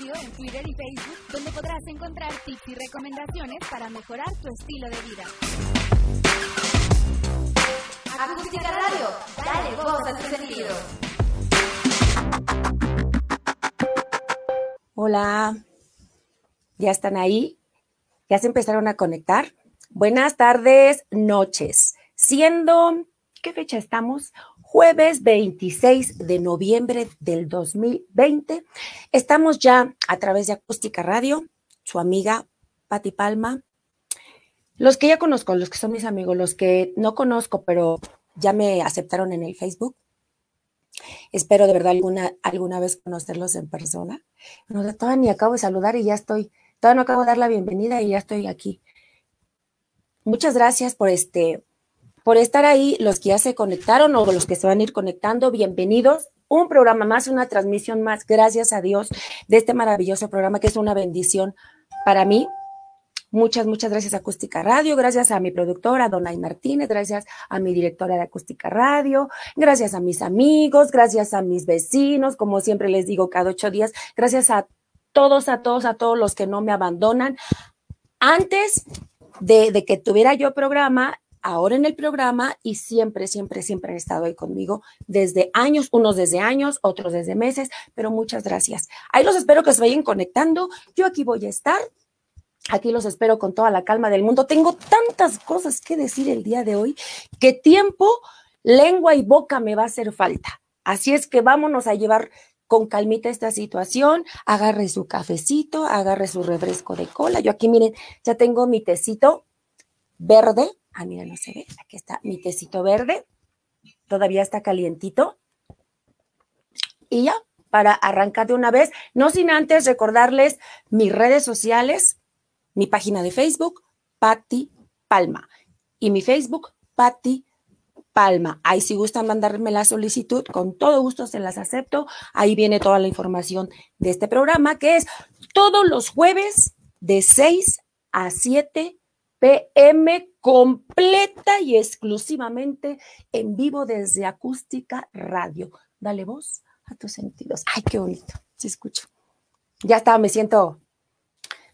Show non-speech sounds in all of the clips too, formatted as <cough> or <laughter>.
En Twitter y Facebook, donde podrás encontrar tips y recomendaciones para mejorar tu estilo de vida. Radio, dale voz a tu sentido. Hola, ¿ya están ahí? ¿Ya se empezaron a conectar? Buenas tardes, noches. Siendo, ¿qué fecha estamos? Jueves 26 de noviembre del 2020. Estamos ya a través de Acústica Radio, su amiga Patti Palma. Los que ya conozco, los que son mis amigos, los que no conozco, pero ya me aceptaron en el Facebook. Espero de verdad alguna, alguna vez conocerlos en persona. No, todavía ni acabo de saludar y ya estoy, todavía no acabo de dar la bienvenida y ya estoy aquí. Muchas gracias por este, por estar ahí, los que ya se conectaron o los que se van a ir conectando, bienvenidos. Un programa más, una transmisión más, gracias a Dios, de este maravilloso programa que es una bendición para mí. Muchas, muchas gracias Acústica Radio, gracias a mi productora, Donay Martínez, gracias a mi directora de Acústica Radio, gracias a mis amigos, gracias a mis vecinos, como siempre les digo cada ocho días, gracias a todos, a todos, a todos los que no me abandonan. Antes de que tuviera yo programa, ahora en el programa y siempre, siempre, siempre han estado ahí conmigo desde años, unos desde años, otros desde meses, pero muchas gracias. Ahí los espero que se vayan conectando. Yo aquí voy a estar. Aquí los espero con toda la calma del mundo. Tengo tantas cosas que decir el día de hoy que tiempo, lengua y boca me va a hacer falta. Así es que vámonos a llevar con calmita esta situación, agarre su cafecito, agarre su refresco de cola. Yo aquí, miren, ya tengo mi tecito verde, Ah, mira, no se ve. Aquí está mi tecito verde. Todavía está calientito. Y ya, para arrancar de una vez, no sin antes recordarles mis redes sociales, mi página de Facebook, Patti Palma. Y mi Facebook, Patti Palma. Ahí si gustan mandarme la solicitud, con todo gusto se las acepto. Ahí viene toda la información de este programa, que es todos los jueves de 6 a 7 PM completa y exclusivamente en vivo desde Acústica Radio. Dale voz a tus sentidos. Ay, qué bonito. Se escucho. Ya está, me siento,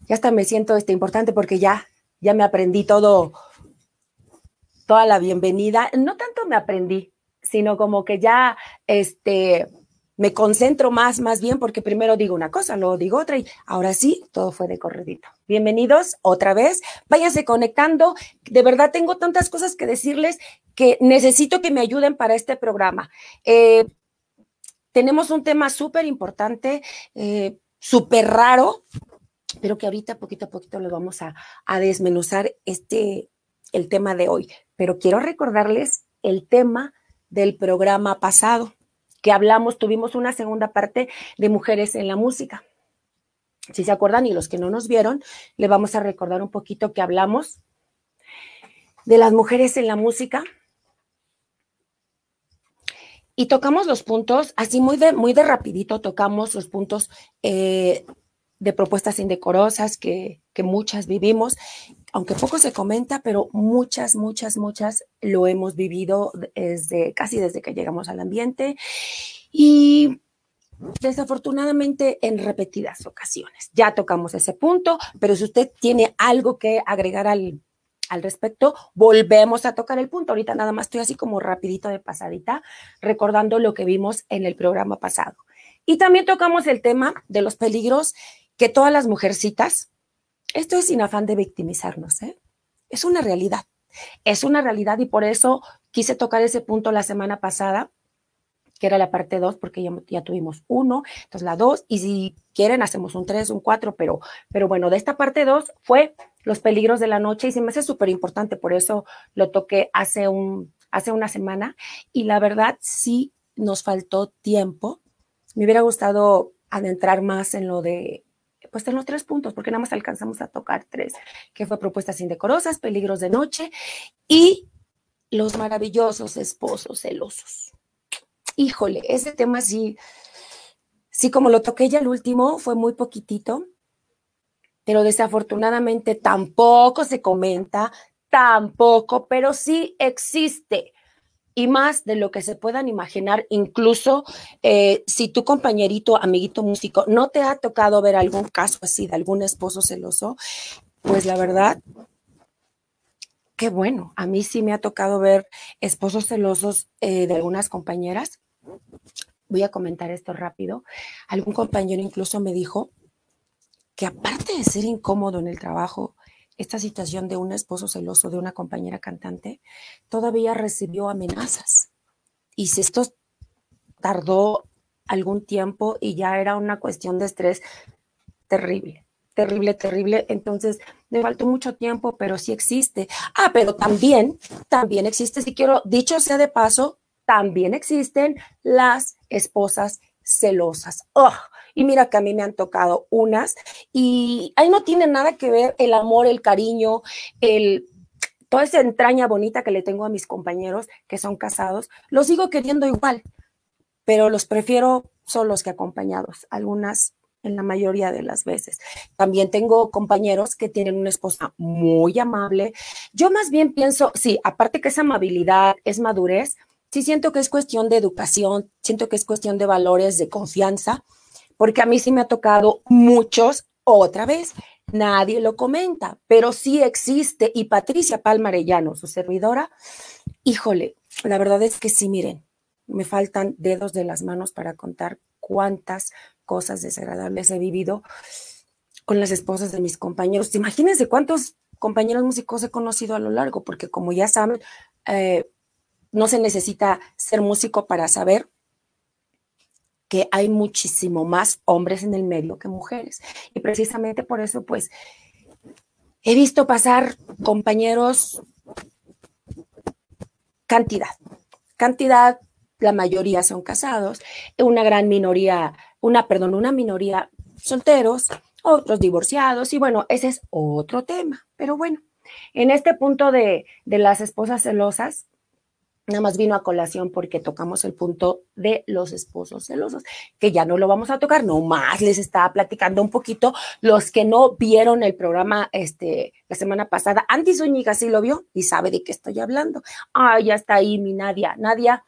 ya está, me siento este, importante porque ya, ya me aprendí todo, toda la bienvenida. No tanto me aprendí, sino como que ya, este, me concentro más, más bien, porque primero digo una cosa, luego digo otra y ahora sí, todo fue de corredito. Bienvenidos otra vez, váyanse conectando. De verdad tengo tantas cosas que decirles que necesito que me ayuden para este programa. Eh, tenemos un tema súper importante, eh, súper raro, pero que ahorita poquito a poquito lo vamos a, a desmenuzar este, el tema de hoy. Pero quiero recordarles el tema del programa pasado que hablamos, tuvimos una segunda parte de mujeres en la música. Si se acuerdan y los que no nos vieron, le vamos a recordar un poquito que hablamos de las mujeres en la música. Y tocamos los puntos, así muy de, muy de rapidito, tocamos los puntos eh, de propuestas indecorosas que, que muchas vivimos, aunque poco se comenta, pero muchas, muchas, muchas lo hemos vivido desde casi desde que llegamos al ambiente y desafortunadamente en repetidas ocasiones. Ya tocamos ese punto, pero si usted tiene algo que agregar al, al respecto, volvemos a tocar el punto. Ahorita nada más estoy así como rapidito de pasadita, recordando lo que vimos en el programa pasado. Y también tocamos el tema de los peligros que todas las mujercitas, esto es sin afán de victimizarnos, ¿eh? es una realidad, es una realidad y por eso quise tocar ese punto la semana pasada, que era la parte 2, porque ya, ya, tuvimos uno, entonces la 2, y si quieren hacemos un 3, un 4, pero, pero bueno, de esta parte 2 fue los peligros de la noche y se me hace súper importante, por eso lo toqué hace, un, hace una semana y la verdad sí nos faltó tiempo. Me hubiera gustado adentrar más en lo de pues en los tres puntos, porque nada más alcanzamos a tocar tres, que fue propuestas indecorosas, peligros de noche y los maravillosos esposos celosos. Híjole, ese tema sí, sí, como lo toqué ya el último, fue muy poquitito, pero desafortunadamente tampoco se comenta, tampoco, pero sí existe. Y más de lo que se puedan imaginar, incluso eh, si tu compañerito, amiguito músico, no te ha tocado ver algún caso así de algún esposo celoso, pues la verdad, qué bueno. A mí sí me ha tocado ver esposos celosos eh, de algunas compañeras. Voy a comentar esto rápido. Algún compañero incluso me dijo que aparte de ser incómodo en el trabajo, esta situación de un esposo celoso de una compañera cantante, todavía recibió amenazas. Y si esto tardó algún tiempo y ya era una cuestión de estrés terrible, terrible, terrible. Entonces, me faltó mucho tiempo, pero sí existe. Ah, pero también, también existe, si quiero, dicho sea de paso, también existen las esposas celosas. Oh, y mira que a mí me han tocado unas y ahí no tiene nada que ver el amor, el cariño, el toda esa entraña bonita que le tengo a mis compañeros que son casados, los sigo queriendo igual, pero los prefiero solos que acompañados, algunas en la mayoría de las veces. También tengo compañeros que tienen una esposa muy amable. Yo más bien pienso, sí, aparte que es amabilidad, es madurez, sí siento que es cuestión de educación, siento que es cuestión de valores, de confianza porque a mí sí me ha tocado muchos, otra vez, nadie lo comenta, pero sí existe. Y Patricia Palmarellano, su servidora, híjole, la verdad es que sí, miren, me faltan dedos de las manos para contar cuántas cosas desagradables he vivido con las esposas de mis compañeros. Imagínense cuántos compañeros músicos he conocido a lo largo, porque como ya saben, eh, no se necesita ser músico para saber que hay muchísimo más hombres en el medio que mujeres. Y precisamente por eso, pues, he visto pasar compañeros cantidad, cantidad, la mayoría son casados, una gran minoría, una, perdón, una minoría solteros, otros divorciados, y bueno, ese es otro tema. Pero bueno, en este punto de, de las esposas celosas, Nada más vino a colación porque tocamos el punto de los esposos celosos, que ya no lo vamos a tocar, nomás les estaba platicando un poquito. Los que no vieron el programa este, la semana pasada, Andy Zúñiga sí lo vio y sabe de qué estoy hablando. Ah, ya está ahí mi Nadia. Nadia,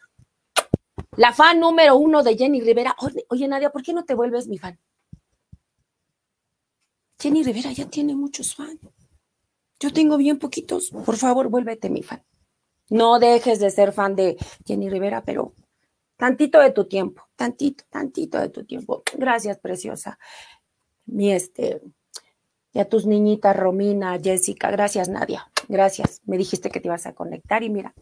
la fan número uno de Jenny Rivera. Oye, Nadia, ¿por qué no te vuelves mi fan? Jenny Rivera ya tiene muchos fans. Yo tengo bien poquitos. Por favor, vuélvete mi fan. No dejes de ser fan de Jenny Rivera, pero tantito de tu tiempo, tantito, tantito de tu tiempo. Gracias, preciosa. Mi este, y a tus niñitas, Romina, Jessica, gracias, Nadia. Gracias. Me dijiste que te ibas a conectar y mira,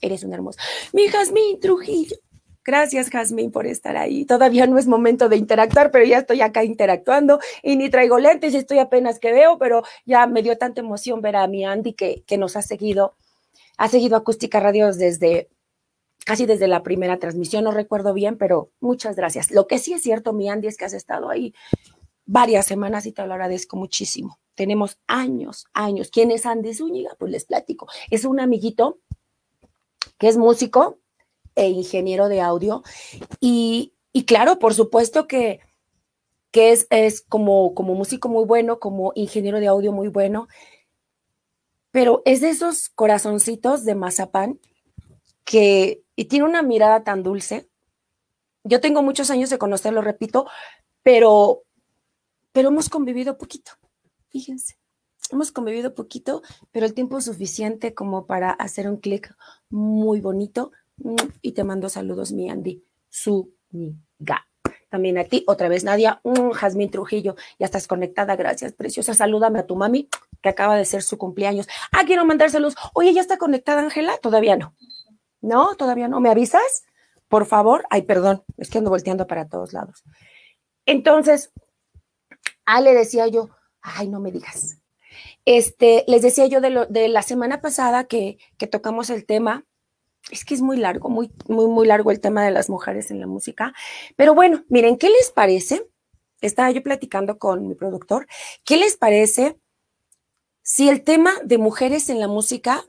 eres un hermoso. Mi Jazmín Trujillo. Gracias, Jazmín, por estar ahí. Todavía no es momento de interactuar, pero ya estoy acá interactuando y ni traigo lentes, estoy apenas que veo, pero ya me dio tanta emoción ver a mi Andy que, que nos ha seguido ha seguido Acústica Radio desde casi desde la primera transmisión, no recuerdo bien, pero muchas gracias. Lo que sí es cierto, mi Andy, es que has estado ahí varias semanas y te lo agradezco muchísimo. Tenemos años, años. ¿Quién es Andy Zúñiga? Pues les platico. Es un amiguito que es músico e ingeniero de audio y, claro, por supuesto que, que es, es como, como músico muy bueno, como ingeniero de audio muy bueno pero es de esos corazoncitos de mazapán que y tiene una mirada tan dulce. Yo tengo muchos años de conocerlo, repito, pero, pero hemos convivido poquito, fíjense. Hemos convivido poquito, pero el tiempo suficiente como para hacer un clic muy bonito. Mm, y te mando saludos, mi Andy. Su Ga. También a ti, otra vez Nadia, un Jazmín Trujillo, ya estás conectada, gracias, preciosa. Salúdame a tu mami, que acaba de ser su cumpleaños. Ah, quiero mandar saludos. Oye, ¿ya está conectada Ángela? Todavía no. No, todavía no. ¿Me avisas? Por favor. Ay, perdón, es que ando volteando para todos lados. Entonces, ah, le decía yo, ay, no me digas. Este, les decía yo de, de la semana pasada que, que tocamos el tema es que es muy largo, muy, muy, muy largo el tema de las mujeres en la música. Pero bueno, miren, ¿qué les parece? Estaba yo platicando con mi productor. ¿Qué les parece si el tema de mujeres en la música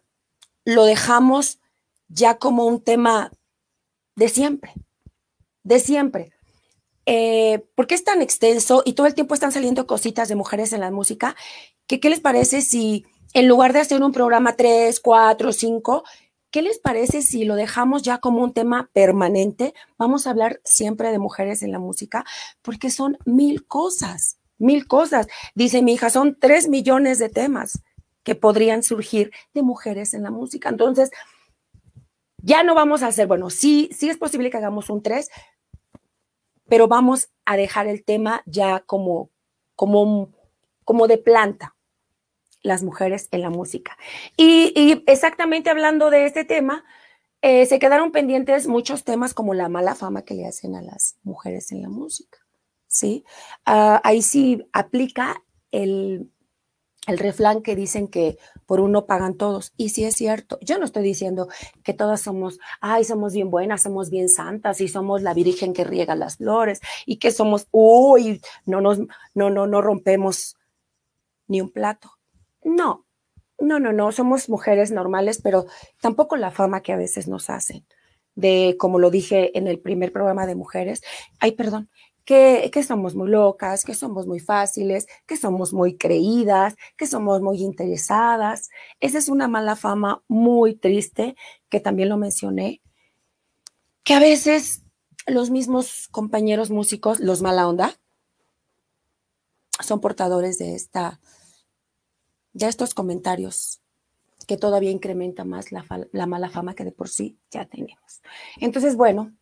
lo dejamos ya como un tema de siempre? De siempre. Eh, ¿Por qué es tan extenso y todo el tiempo están saliendo cositas de mujeres en la música? ¿Qué les parece si en lugar de hacer un programa 3, 4, 5, ¿qué les parece si lo dejamos ya como un tema permanente? Vamos a hablar siempre de mujeres en la música porque son mil cosas, mil cosas. Dice mi hija, son tres millones de temas que podrían surgir de mujeres en la música. Entonces, ya no vamos a hacer, bueno, sí, sí es posible que hagamos un tres, pero vamos a dejar el tema ya como, como, como de planta, las mujeres en la música. Y, exactamente hablando de este tema, eh, se quedaron pendientes muchos temas como la mala fama que le hacen a las mujeres en la música. ¿sí? Ah, ahí sí aplica el, el refrán que dicen que por uno pagan todos. Y sí es cierto. Yo no estoy diciendo que todas somos, ay, somos bien buenas, somos bien santas y somos la virgen que riega las flores y que somos, uy, no nos, no, no, no rompemos ni un plato. No, no, no, no, somos mujeres normales, pero tampoco la fama que a veces nos hacen de, como lo dije en el primer programa de mujeres, ay, perdón, que, somos muy locas, que somos muy fáciles, que somos muy creídas, que somos muy interesadas. Esa es una mala fama muy triste, que también lo mencioné, que a veces los mismos compañeros músicos, los mala onda, son portadores de esta, de estos comentarios que todavía incrementa más la, la mala fama que de por sí ya tenemos. Entonces, bueno,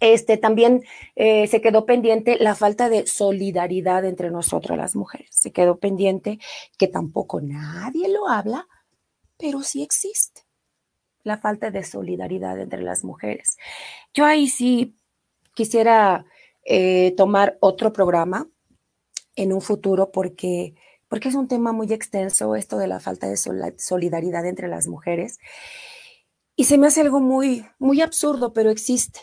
este, también eh, se quedó pendiente la falta de solidaridad entre nosotras las mujeres. Se quedó pendiente que tampoco nadie lo habla, pero sí existe la falta de solidaridad entre las mujeres. Yo ahí sí quisiera eh, tomar otro programa en un futuro porque, porque es un tema muy extenso esto de la falta de solidaridad entre las mujeres. Y se me hace algo muy, muy absurdo, pero existe.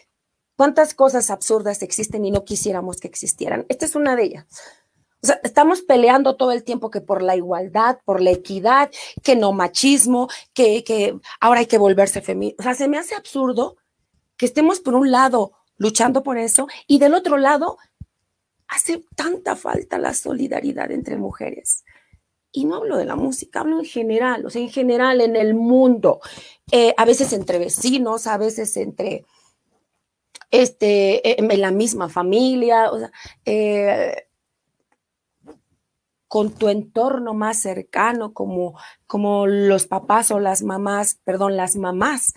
¿Cuántas cosas absurdas existen y no quisiéramos que existieran? Esta es una de ellas. O sea, estamos peleando todo el tiempo que por la igualdad, por la equidad, que no machismo, que, que ahora hay que volverse feminista. O sea, se me hace absurdo que estemos por un lado luchando por eso y del otro lado hace tanta falta la solidaridad entre mujeres. Y no hablo de la música, hablo en general, o sea, en general en el mundo, eh, a veces entre vecinos, a veces entre este, en la misma familia, o sea, eh, con tu entorno más cercano, como, como los papás o las mamás, perdón, las mamás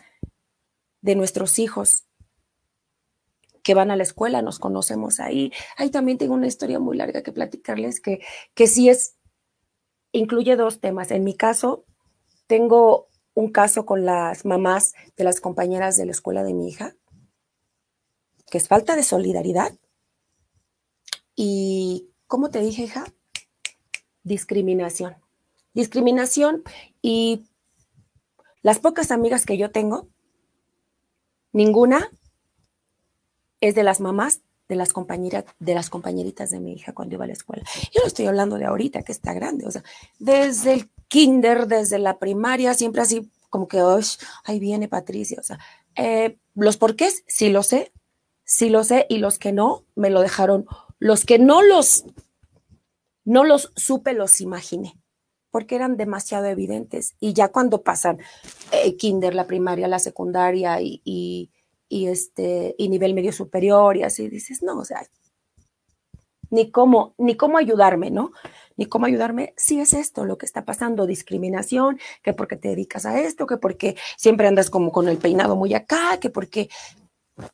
de nuestros hijos que van a la escuela, nos conocemos ahí. Ahí también tengo una historia muy larga que platicarles que, que sí es, incluye dos temas. En mi caso, tengo un caso con las mamás de las compañeras de la escuela de mi hija, que es falta de solidaridad. Y, como te dije, hija? Discriminación. Discriminación y las pocas amigas que yo tengo, ninguna es de las mamás de las compañeras, de las compañeritas de mi hija cuando iba a la escuela. Yo no estoy hablando de ahorita, que está grande, o sea, desde el kinder, desde la primaria, siempre así como que, ahí viene Patricia, o sea, eh, los porqués, sí lo sé, sí lo sé y los que no me lo dejaron, los que no los no los supe, los imaginé, porque eran demasiado evidentes y ya cuando pasan eh, kinder, la primaria, la secundaria y, y, y, este y nivel medio superior y así dices, no, o sea, ni cómo ni cómo ayudarme, ¿no? Ni cómo ayudarme, si es esto lo que está pasando, discriminación, que porque te dedicas a esto, que porque siempre andas como con el peinado muy acá, que porque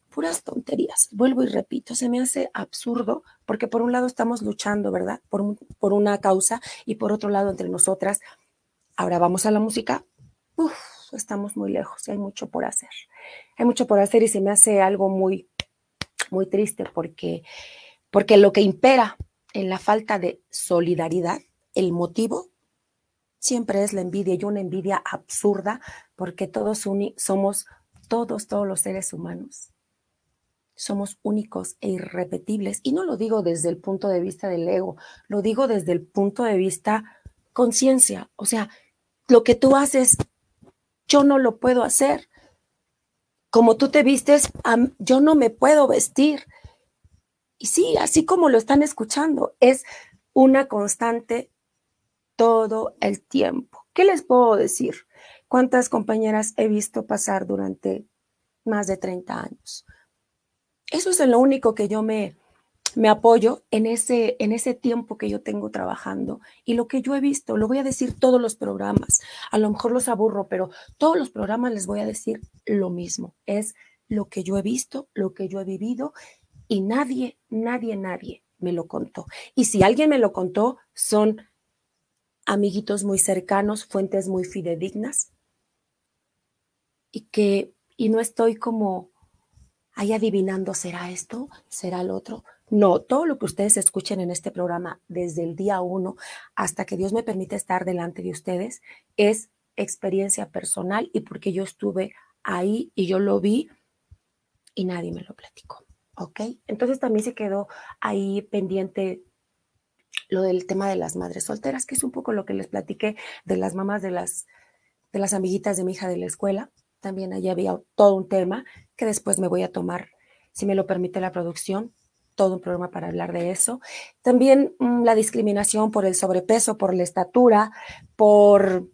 puras tonterías. Vuelvo y repito, se me hace absurdo porque por un lado estamos luchando, ¿verdad? Por, por una causa y por otro lado entre nosotras. Ahora vamos a la música. Uf, estamos muy lejos y hay mucho por hacer. Hay mucho por hacer y se me hace algo muy, muy triste porque, porque lo que impera en la falta de solidaridad, el motivo, siempre es la envidia y una envidia absurda porque todos somos todos, todos los seres humanos somos únicos e irrepetibles. Y no lo digo desde el punto de vista del ego, lo digo desde el punto de vista conciencia. O sea, lo que tú haces, yo no lo puedo hacer. Como tú te vistes, yo no me puedo vestir. Y sí, así como lo están escuchando, es una constante todo el tiempo. ¿Qué les puedo decir? ¿Cuántas compañeras he visto pasar durante más de 30 años? Eso es lo único que yo me, me apoyo en ese, en ese tiempo que yo tengo trabajando y lo que yo he visto, lo voy a decir todos los programas, a lo mejor los aburro, pero todos los programas les voy a decir lo mismo, es lo que yo he visto, lo que yo he vivido y nadie, nadie, nadie me lo contó. Y si alguien me lo contó, son amiguitos muy cercanos, fuentes muy fidedignas y que, y no estoy como ahí adivinando, ¿será esto? ¿Será el otro? No, todo lo que ustedes escuchen en este programa desde el día uno hasta que Dios me permite estar delante de ustedes es experiencia personal y porque yo estuve ahí y yo lo vi y nadie me lo platicó. ¿Ok? Entonces también se quedó ahí pendiente lo del tema de las madres solteras, que es un poco lo que les platiqué de las mamás de las, de las amiguitas de mi hija de la escuela. También allí había todo un tema que después me voy a tomar, si me lo permite la producción, todo un programa para hablar de eso. También mm, la discriminación por el sobrepeso, por la estatura, por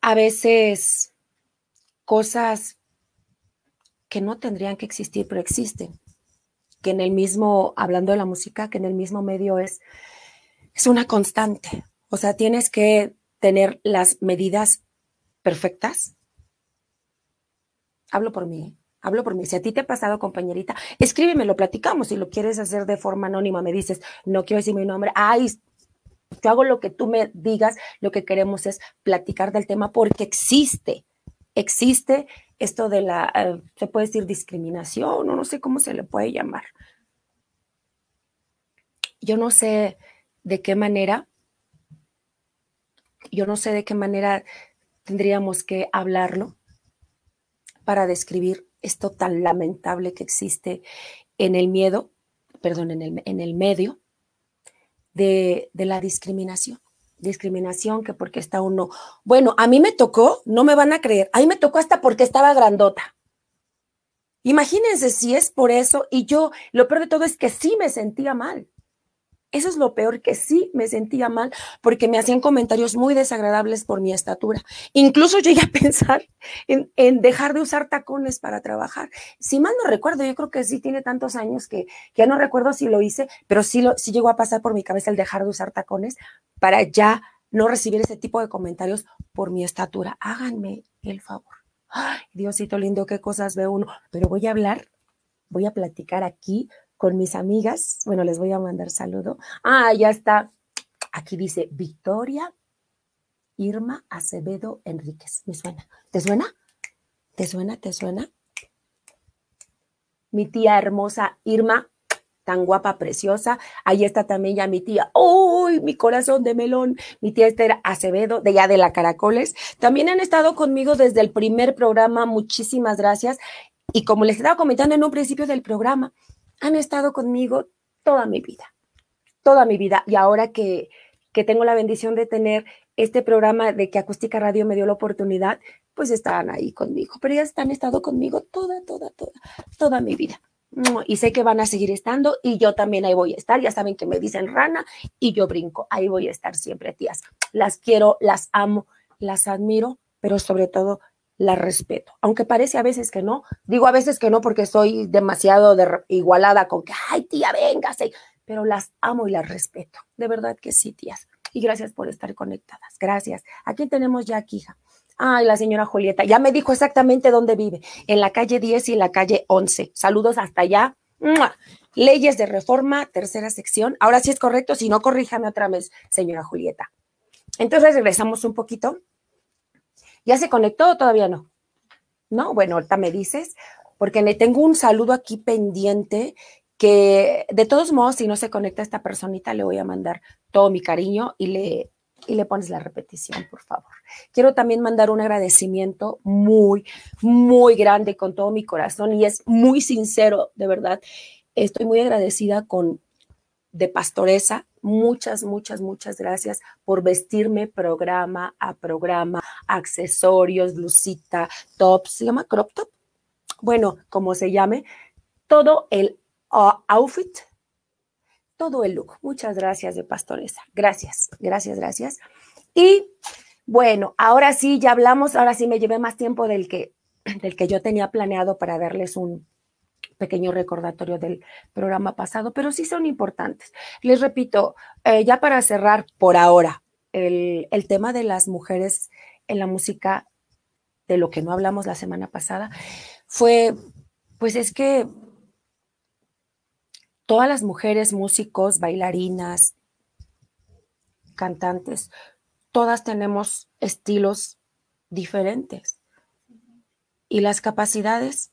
a veces cosas que no tendrían que existir, pero existen. Que en el mismo, hablando de la música, que en el mismo medio es, es una constante. O sea, tienes que tener las medidas perfectas. Hablo por mí. Hablo por mí. Si a ti te ha pasado, compañerita, escríbeme, lo platicamos. Si lo quieres hacer de forma anónima, me dices, no quiero decir mi nombre. Ay, yo hago lo que tú me digas. Lo que queremos es platicar del tema porque existe. Existe esto de la, eh, se puede decir discriminación, o no sé cómo se le puede llamar. Yo no sé de qué manera, yo no sé de qué manera tendríamos que hablarlo para describir esto tan lamentable que existe en el miedo, perdón, en el, en el medio de, de la discriminación discriminación, que porque está uno. Bueno, a mí me tocó, no me van a creer, a mí me tocó hasta porque estaba grandota. Imagínense si es por eso y yo, lo peor de todo es que sí me sentía mal. Eso es lo peor, que sí me sentía mal porque me hacían comentarios muy desagradables por mi estatura. Incluso llegué a <laughs> pensar en, dejar de usar tacones para trabajar. Si mal no recuerdo, yo creo que sí tiene tantos años que, ya no recuerdo si lo hice, pero sí, lo, sí llegó a pasar por mi cabeza el dejar de usar tacones para ya no recibir ese tipo de comentarios por mi estatura. Háganme el favor. Ay, Diosito lindo, qué cosas ve uno. Pero voy a hablar, voy a platicar aquí con mis amigas. Bueno, les voy a mandar saludo. Ah, ya está. Aquí dice Victoria Irma Acevedo Enríquez. ¿Me suena? ¿Te suena? ¿Te suena? ¿Te suena? Mi tía hermosa Irma, tan guapa, preciosa. Ahí está también ya mi tía. ¡Uy! mi corazón de melón. Mi tía Esther Acevedo, de ya de la Caracoles. También han estado conmigo desde el primer programa. Muchísimas gracias. Y como les estaba comentando en un principio del programa, han estado conmigo toda mi vida, toda mi vida. Y ahora que, que tengo la bendición de tener este programa de que Acústica Radio me dio la oportunidad, pues están ahí conmigo. Pero ellas han estado conmigo toda, toda, toda, toda mi vida. Y sé que van a seguir estando y yo también ahí voy a estar. Ya saben que me dicen rana y yo brinco. Ahí voy a estar siempre, tías. Las quiero, las amo, las admiro, pero sobre todo la respeto, aunque parece a veces que no, digo a veces que no porque soy demasiado igualada con que, ay tía, véngase, pero las amo y las respeto, de verdad que sí, tías. Y gracias por estar conectadas, gracias. Aquí tenemos ya hija. Ay, la señora Julieta, ya me dijo exactamente dónde vive, en la calle 10 y en la calle 11. Saludos hasta allá. Leyes de reforma, tercera sección. Ahora sí es correcto, si no, corríjame otra vez, señora Julieta. Entonces regresamos un poquito ¿Ya se conectó o todavía no? No, bueno, ahorita me dices, porque le tengo un saludo aquí pendiente que de todos modos, si no se conecta esta personita, le voy a mandar todo mi cariño y le, y le pones la repetición, por favor. Quiero también mandar un agradecimiento muy, muy grande con todo mi corazón y es muy sincero, de verdad. Estoy muy agradecida con de pastoresa. Muchas, muchas, muchas gracias por vestirme programa a programa, accesorios, blusita, top, ¿se llama crop top? Bueno, como se llame, todo el uh, outfit, todo el look. Muchas gracias de pastoresa. Gracias, gracias, gracias. Y Bueno, ahora sí, ya hablamos, ahora sí me llevé más tiempo del que, del que yo tenía planeado para darles un pequeño recordatorio del programa pasado, pero sí son importantes. Les repito, eh, ya para cerrar por ahora, el, el tema de las mujeres en la música, de lo que no hablamos la semana pasada, fue, pues es que todas las mujeres, músicos, bailarinas, cantantes, todas tenemos estilos diferentes. Y las capacidades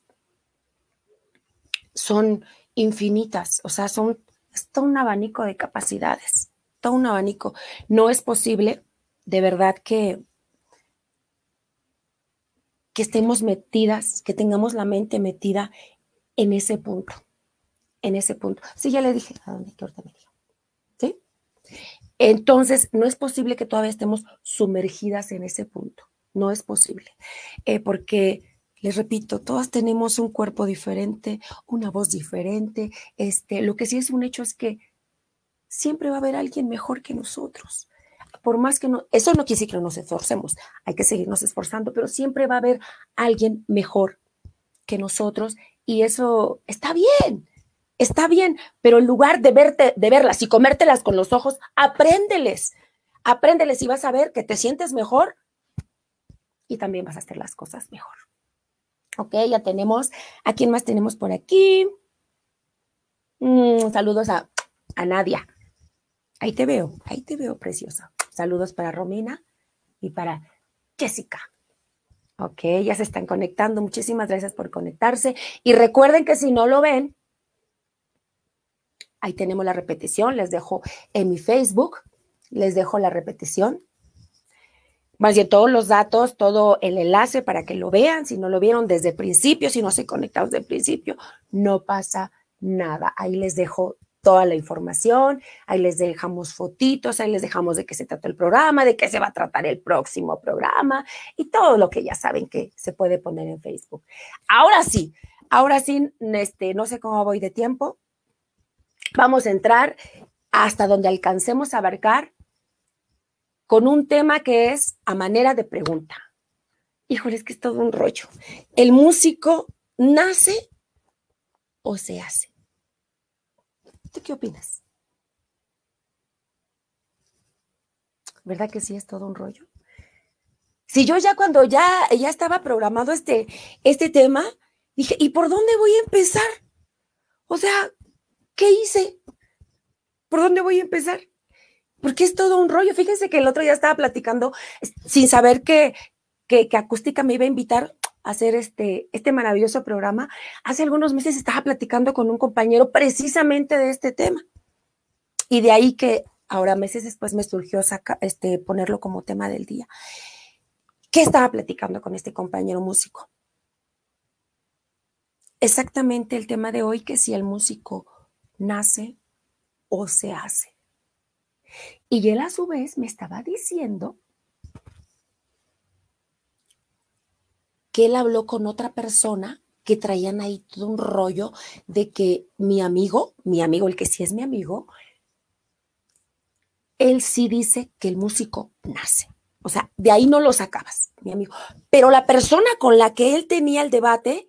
son infinitas, o sea, son todo un abanico de capacidades, todo un abanico. No es posible, de verdad, que, que estemos metidas, que tengamos la mente metida en ese punto, en ese punto. Sí, ya le dije a dónde que ahorita me. ¿Sí? Entonces, no es posible que todavía estemos sumergidas en ese punto. No es posible. Eh, porque, les repito, todas tenemos un cuerpo diferente, una voz diferente. Este, lo que sí es un hecho es que siempre va a haber alguien mejor que nosotros. Por más que no, eso no quiere decir que no nos esforcemos, hay que seguirnos esforzando, pero siempre va a haber alguien mejor que nosotros y eso está bien está bien, pero en lugar de verte, de verlas y comértelas con los ojos, apréndeles, apréndeles y vas a ver que te sientes mejor y también vas a hacer las cosas mejor. Ok, ya tenemos, ¿a quién más tenemos por aquí? Mm, saludos a, a Nadia. Ahí te veo, ahí te veo, preciosa. Saludos para Romina y para Jessica. Ok, ya se están conectando. Muchísimas gracias por conectarse. Y recuerden que si no lo ven, Ahí tenemos la repetición, les dejo en mi Facebook, les dejo la repetición. Más bien todos los datos, todo el enlace para que lo vean. Si no lo vieron desde principio, si no se conectaron desde principio, no pasa nada. Ahí les dejo toda la información, ahí les dejamos fotitos, ahí les dejamos de qué se trata el programa, de qué se va a tratar el próximo programa y todo lo que ya saben que se puede poner en Facebook. Ahora sí, ahora sí, este, no sé cómo voy de tiempo, Vamos a entrar hasta donde alcancemos a abarcar con un tema que es a manera de pregunta. Híjole, es que es todo un rollo. ¿El músico nace o se hace? ¿Tú qué opinas? ¿Verdad que sí es todo un rollo? Si yo ya cuando ya, ya estaba programado este, este tema, dije, ¿y por dónde voy a empezar? O sea, ¿Qué hice? ¿Por dónde voy a empezar? Porque es todo un rollo. Fíjense que el otro día estaba platicando sin saber que, que, Acústica me iba a invitar a hacer este, este maravilloso programa. Hace algunos meses estaba platicando con un compañero precisamente de este tema. Y de ahí que ahora meses después me surgió este, ponerlo como tema del día. ¿Qué estaba platicando con este compañero músico? Exactamente el tema de hoy, que si el músico nace o se hace. Y él a su vez me estaba diciendo que él habló con otra persona que traían ahí todo un rollo de que mi amigo, mi amigo, el que sí es mi amigo, él sí dice que el músico nace. O sea, de ahí no lo sacabas, mi amigo. Pero la persona con la que él tenía el debate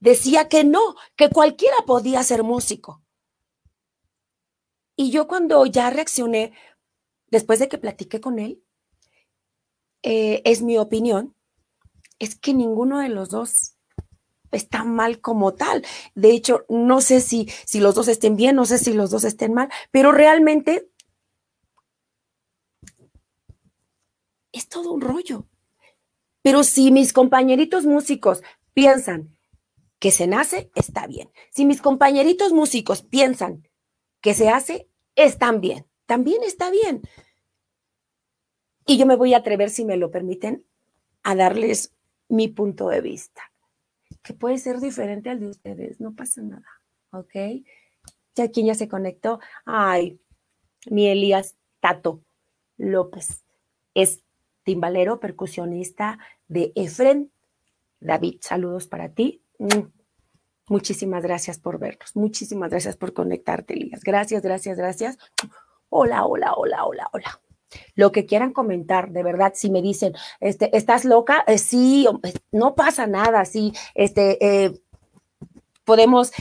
decía que no, que cualquiera podía ser músico. Y yo cuando ya reaccioné, después de que platiqué con él, eh, es mi opinión, es que ninguno de los dos está mal como tal. De hecho, no sé si, si los dos estén bien, no sé si los dos estén mal, pero realmente es todo un rollo. Pero si mis compañeritos músicos piensan que se nace, está bien. Si mis compañeritos músicos piensan que se hace, están bien. También está bien. Y yo me voy a atrever, si me lo permiten, a darles mi punto de vista, que puede ser diferente al de ustedes, no pasa nada, ¿ok? Ya quien ya se conectó, ay, mi Elías Tato López es timbalero, percusionista de Efren. David, saludos para ti. Muchísimas gracias por vernos. Muchísimas gracias por conectarte, Elías. Gracias, gracias, gracias. Hola, hola, hola, hola, hola. lo que quieran comentar, de verdad, si me dicen, este, ¿estás loca? Eh, sí, eh, no pasa nada, sí, este, eh, podemos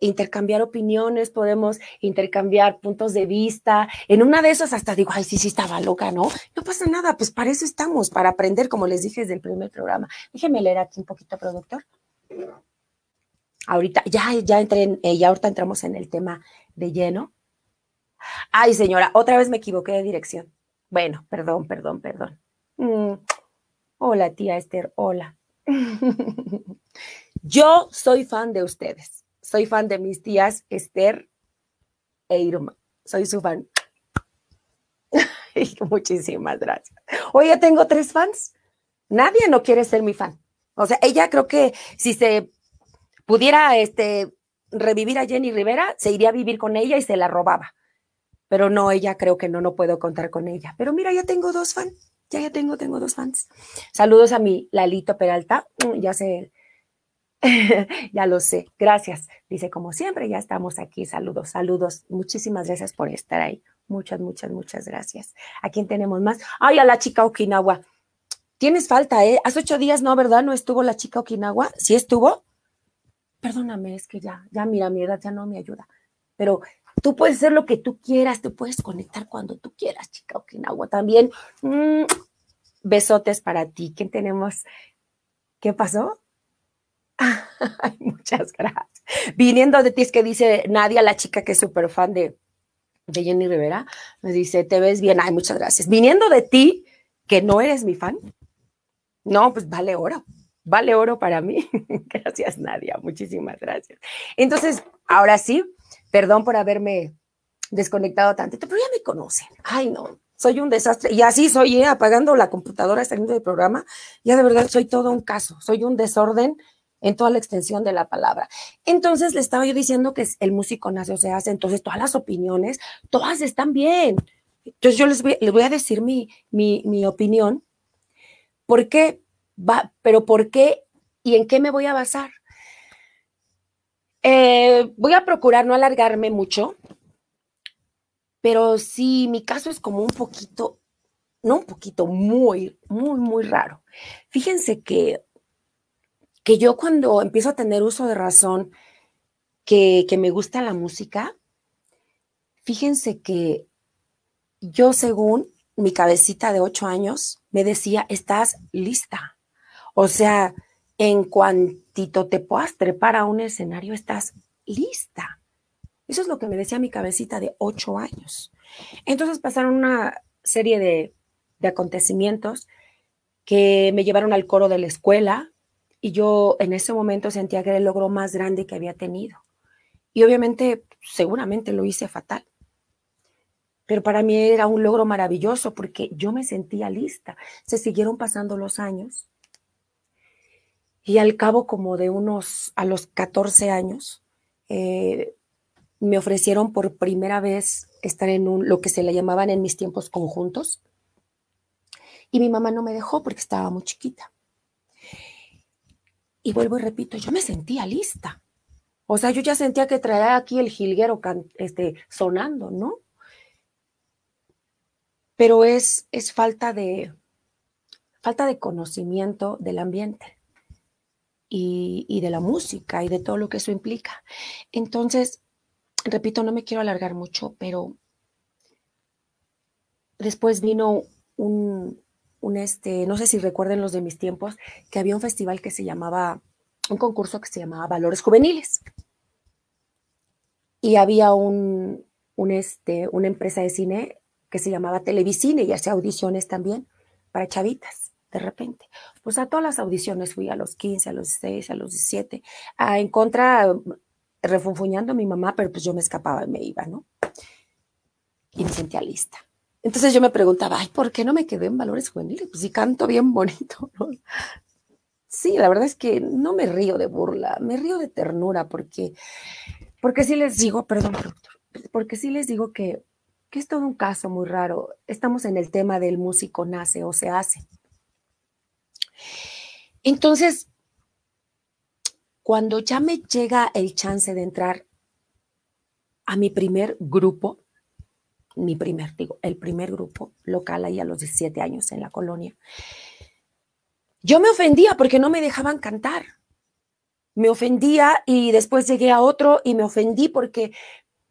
intercambiar opiniones, podemos intercambiar puntos de vista. En una de esas hasta digo, ay, sí, sí estaba loca, ¿no? No pasa nada, pues para eso estamos, para aprender, como les dije desde el primer programa. Déjenme leer aquí un poquito, productor. Ahorita, ya, ya entré, en, ya ahorita entramos en el tema de lleno. Ay, señora, otra vez me equivoqué de dirección. Bueno, perdón, perdón, perdón. Mm. Hola, tía Esther, hola. <laughs> Yo soy fan de ustedes. Soy fan de mis tías Esther e Irma. Soy su fan. <laughs> Muchísimas gracias. Oye, tengo tres fans. Nadie no quiere ser mi fan. O sea, ella creo que si se pudiera este, revivir a Jenny Rivera, se iría a vivir con ella y se la robaba pero no, ella creo que no, no puedo contar con ella. Pero mira, ya tengo dos fans, ya, ya tengo, tengo dos fans. Saludos a mi Lalito Peralta, mm, ya sé, <laughs> ya lo sé, gracias. Dice, como siempre, ya estamos aquí, saludos, saludos, muchísimas gracias por estar ahí. Muchas, muchas, muchas gracias. ¿A quién tenemos más? Ay, a la chica Okinawa. Tienes falta, ¿eh? Hace ocho días, ¿no, verdad? ¿No estuvo la chica Okinawa? ¿Sí estuvo? Perdóname, es que ya, ya mira, mi edad ya no me ayuda. Pero Tú puedes hacer lo que tú quieras, te puedes conectar cuando tú quieras, chica Okinawa. También, mm, besotes para ti. ¿Quién tenemos? ¿Qué pasó? <laughs> Muchas gracias. Viniendo de ti es que dice Nadia, la chica que es súper fan de, de Jenny Rivera, me dice, te ves bien. Ay, muchas gracias. Viniendo de ti, que no eres mi fan, no, pues vale oro. Vale oro para mí. <laughs> gracias, Nadia. Muchísimas gracias. Entonces, ahora sí, Perdón por haberme desconectado tanto, pero ya me conocen. Ay, no, soy un desastre. Y así soy, ¿eh? apagando la computadora, saliendo del programa. Ya de verdad soy todo un caso, soy un desorden en toda la extensión de la palabra. Entonces le estaba yo diciendo que el músico nace o se hace, entonces todas las opiniones, todas están bien. Entonces yo les voy, a decir mi, mi, mi opinión. ¿Por qué? Va, pero ¿por qué y en qué me voy a basar? Eh, voy a procurar no alargarme mucho, pero sí, mi caso es como un poquito, no un poquito, muy, muy, muy raro. Fíjense que, que yo cuando empiezo a tener uso de razón, que, que me gusta la música, fíjense que yo según mi cabecita de ocho años me decía, estás lista. O sea, en cuantito te puedas trepar a un escenario, estás lista. Eso es lo que me decía mi cabecita de ocho años. Entonces pasaron una serie de, acontecimientos que me llevaron al coro de la escuela y yo en ese momento sentía que era el logro más grande que había tenido. Y obviamente, seguramente lo hice fatal. Pero para mí era un logro maravilloso porque yo me sentía lista. Se siguieron pasando los años y al cabo como de unos, a los 14 años, eh, me ofrecieron por primera vez estar en un, lo que se le llamaban en mis tiempos conjuntos. Y mi mamá no me dejó porque estaba muy chiquita. Y vuelvo y repito, yo me sentía lista. O sea, yo ya sentía que traía aquí el jilguero este, sonando, ¿no? Pero es, es falta de, falta de conocimiento del ambiente y, de la música y de todo lo que eso implica. Entonces, repito, no me quiero alargar mucho, pero después vino un, un, este, no sé si recuerden los de mis tiempos, que había un festival que se llamaba, un concurso que se llamaba Valores Juveniles. Y había un, un este, una empresa de cine que se llamaba Televicine y hacía audiciones también para chavitas de repente. Pues a todas las audiciones fui a los 15, a los 16, a los 17, a, en contra, refunfuñando a mi mamá, pero pues yo me escapaba y me iba, ¿no? Y me sentía lista. Entonces yo me preguntaba, ay, ¿por qué no me quedé en valores juveniles? Pues si canto bien bonito, ¿no? Sí, la verdad es que no me río de burla, me río de ternura, porque, porque sí les digo, perdón, doctor, porque sí les digo que, que es todo un caso muy raro. Estamos en el tema del músico nace o se hace. Entonces, cuando ya me llega el chance de entrar a mi primer grupo, mi primer, digo, el primer grupo local ahí a los 17 años en la colonia. Yo me ofendía porque no me dejaban cantar. Me ofendía y después llegué a otro y me ofendí porque,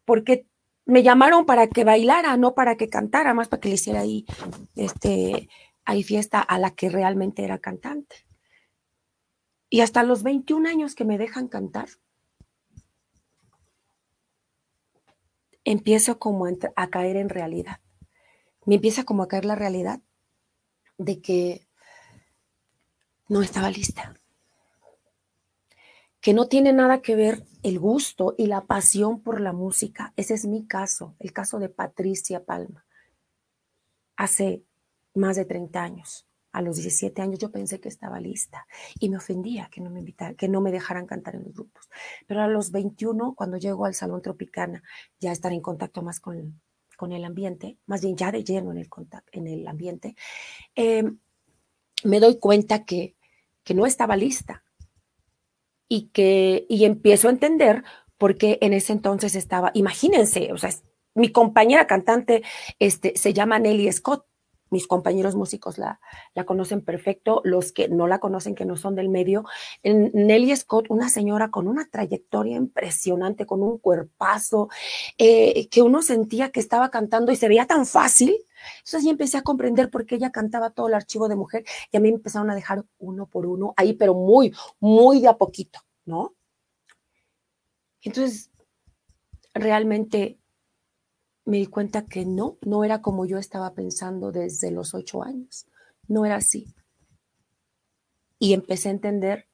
porque me llamaron para que bailara, no para que cantara, más para que le hiciera ahí, este, ahí fiesta a la que realmente era cantante. Y hasta los 21 años que me dejan cantar, empiezo como a caer en realidad. Me empieza como a caer la realidad de que no estaba lista. Que no tiene nada que ver el gusto y la pasión por la música. Ese es mi caso, el caso de Patricia Palma. Hace más de 30 años a los 17 años yo pensé que estaba lista y me ofendía que no me invitara, que no me dejaran cantar en los grupos. Pero a los 21, cuando llego al Salón Tropicana, ya estar en contacto más con, con el ambiente, más bien ya de lleno en el, contacto, en el ambiente, em, me doy cuenta que, que no estaba lista y que y empiezo a entender por qué en ese entonces estaba, imagínense, o sea, mi compañera cantante este, se llama Nelly Scott mis compañeros músicos la, la, conocen perfecto, los que no la conocen, que no son del medio. Nelly Scott, una señora con una trayectoria impresionante, con un cuerpazo, eh, que uno sentía que estaba cantando y se veía tan fácil. Entonces ya empecé a comprender por qué ella cantaba todo el archivo de mujer y a mí me empezaron a dejar uno por uno ahí, pero muy, muy de a poquito, ¿no? Entonces, realmente me di cuenta que no, no era como yo estaba pensando desde los ocho años. No era así. Y empecé a entender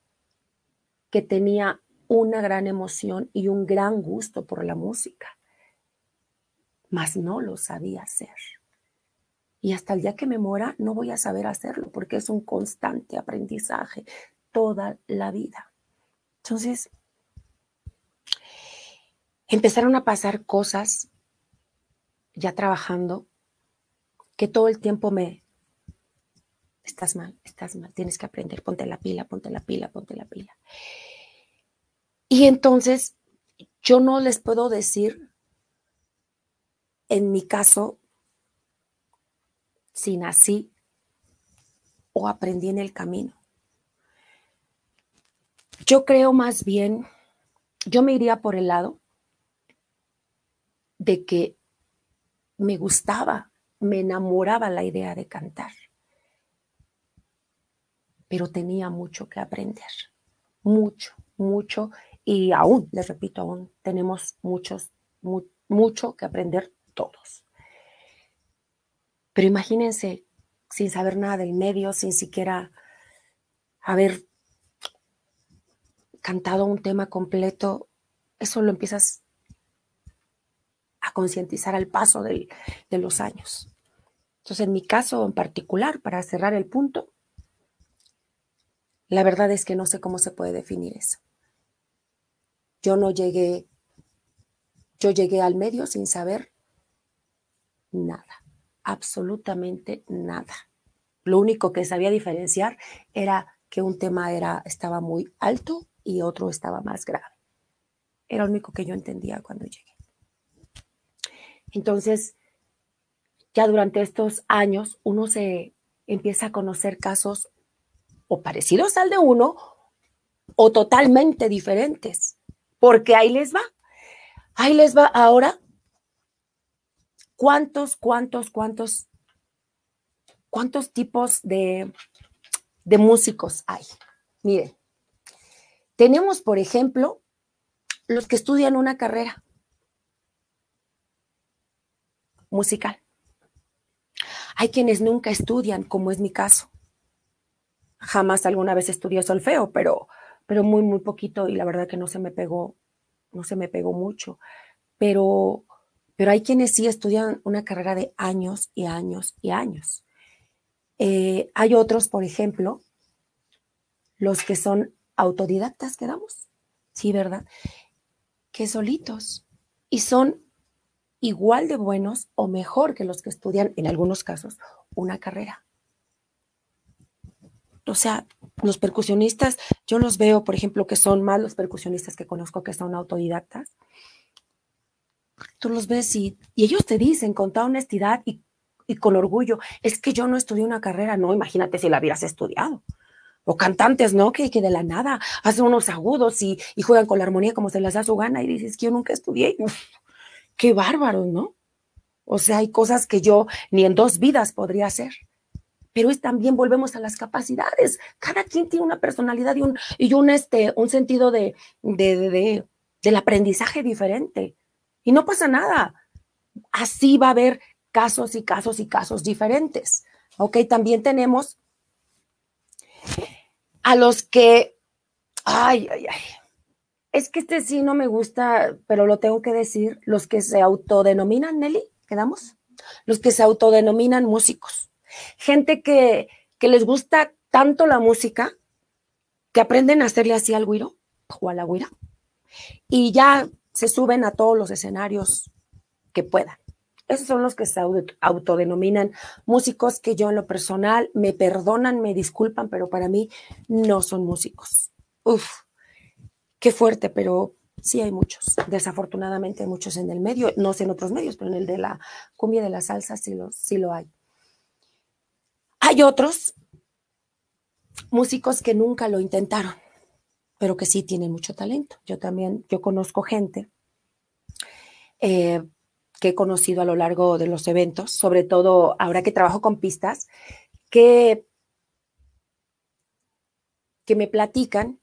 que tenía una gran emoción y un gran gusto por la música, mas no lo sabía hacer. Y hasta el día que me muera no voy a saber hacerlo porque es un constante aprendizaje toda la vida. Entonces, empezaron a pasar cosas ya trabajando, que todo el tiempo me, estás mal, estás mal, tienes que aprender, ponte la pila, ponte la pila, ponte la pila. Y entonces yo no les puedo decir, en mi caso, si nací o aprendí en el camino. Yo creo más bien, yo me iría por el lado de que me gustaba, me enamoraba la idea de cantar. Pero tenía mucho que aprender, mucho, mucho. Y aún, les repito, aún tenemos muchos, mucho que aprender todos. Pero imagínense, sin saber nada del medio, sin siquiera haber cantado un tema completo, eso lo empiezas a concientizar al paso de los años. Entonces, en mi caso en particular, para cerrar el punto, la verdad es que no sé cómo se puede definir eso. Yo no llegué, yo llegué al medio sin saber nada, absolutamente nada. Lo único que sabía diferenciar era que un tema era, estaba muy alto y otro estaba más grave. Era lo único que yo entendía cuando llegué. Entonces, ya durante estos años uno se empieza a conocer casos o parecidos al de uno o totalmente diferentes, porque ahí les va. Ahí les va ahora. ¿Cuántos, cuántos, cuántos, cuántos tipos de, de músicos hay? Miren, tenemos, por ejemplo, los que estudian una carrera. Musical. Hay quienes nunca estudian, como es mi caso. Jamás alguna vez estudié solfeo, pero, pero muy, muy poquito y la verdad que no se me pegó, no se me pegó mucho. Pero, pero hay quienes sí estudian una carrera de años y años y años. Eh, hay otros, por ejemplo, los que son autodidactas, quedamos, sí, ¿verdad? Que solitos y son igual de buenos o mejor que los que estudian, en algunos casos, una carrera. O sea, los percusionistas, yo los veo, por ejemplo, que son más los percusionistas que conozco que son autodidactas. tú los ves y, ellos te dicen con toda honestidad y, y, con orgullo, es que yo no estudié una carrera, no, imagínate si la hubieras estudiado. O cantantes, ¿no? Que, que de la nada hacen unos agudos y, juegan con la armonía como se les da su gana y dices que yo nunca estudié. Qué bárbaro, ¿no? O sea, hay cosas que yo ni en dos vidas podría hacer. Pero es también volvemos a las capacidades. Cada quien tiene una personalidad y un, y un, este, un sentido de, de, de, del aprendizaje diferente. Y no pasa nada. Así va a haber casos y casos y casos diferentes. Ok, también tenemos a los que, ay, ay, ay, es que este sí no me gusta, pero lo tengo que decir, los que se autodenominan, Nelly, ¿quedamos? Los que se autodenominan músicos. Gente que, que les gusta tanto la música que aprenden a hacerle así al güiro o a la güira y ya se suben a todos los escenarios que puedan. Esos son los que se autodenominan músicos que yo en lo personal me perdonan, me disculpan, pero para mí no son músicos. Uf, qué fuerte, pero sí hay muchos. Desafortunadamente hay muchos en el medio, no sé en otros medios, pero en el de la cumbia de la salsa sí lo, sí lo hay. Hay otros músicos que nunca lo intentaron, pero que sí tienen mucho talento. Yo también, yo conozco gente eh, que he conocido a lo largo de los eventos, sobre todo ahora que trabajo con pistas, que, que me platican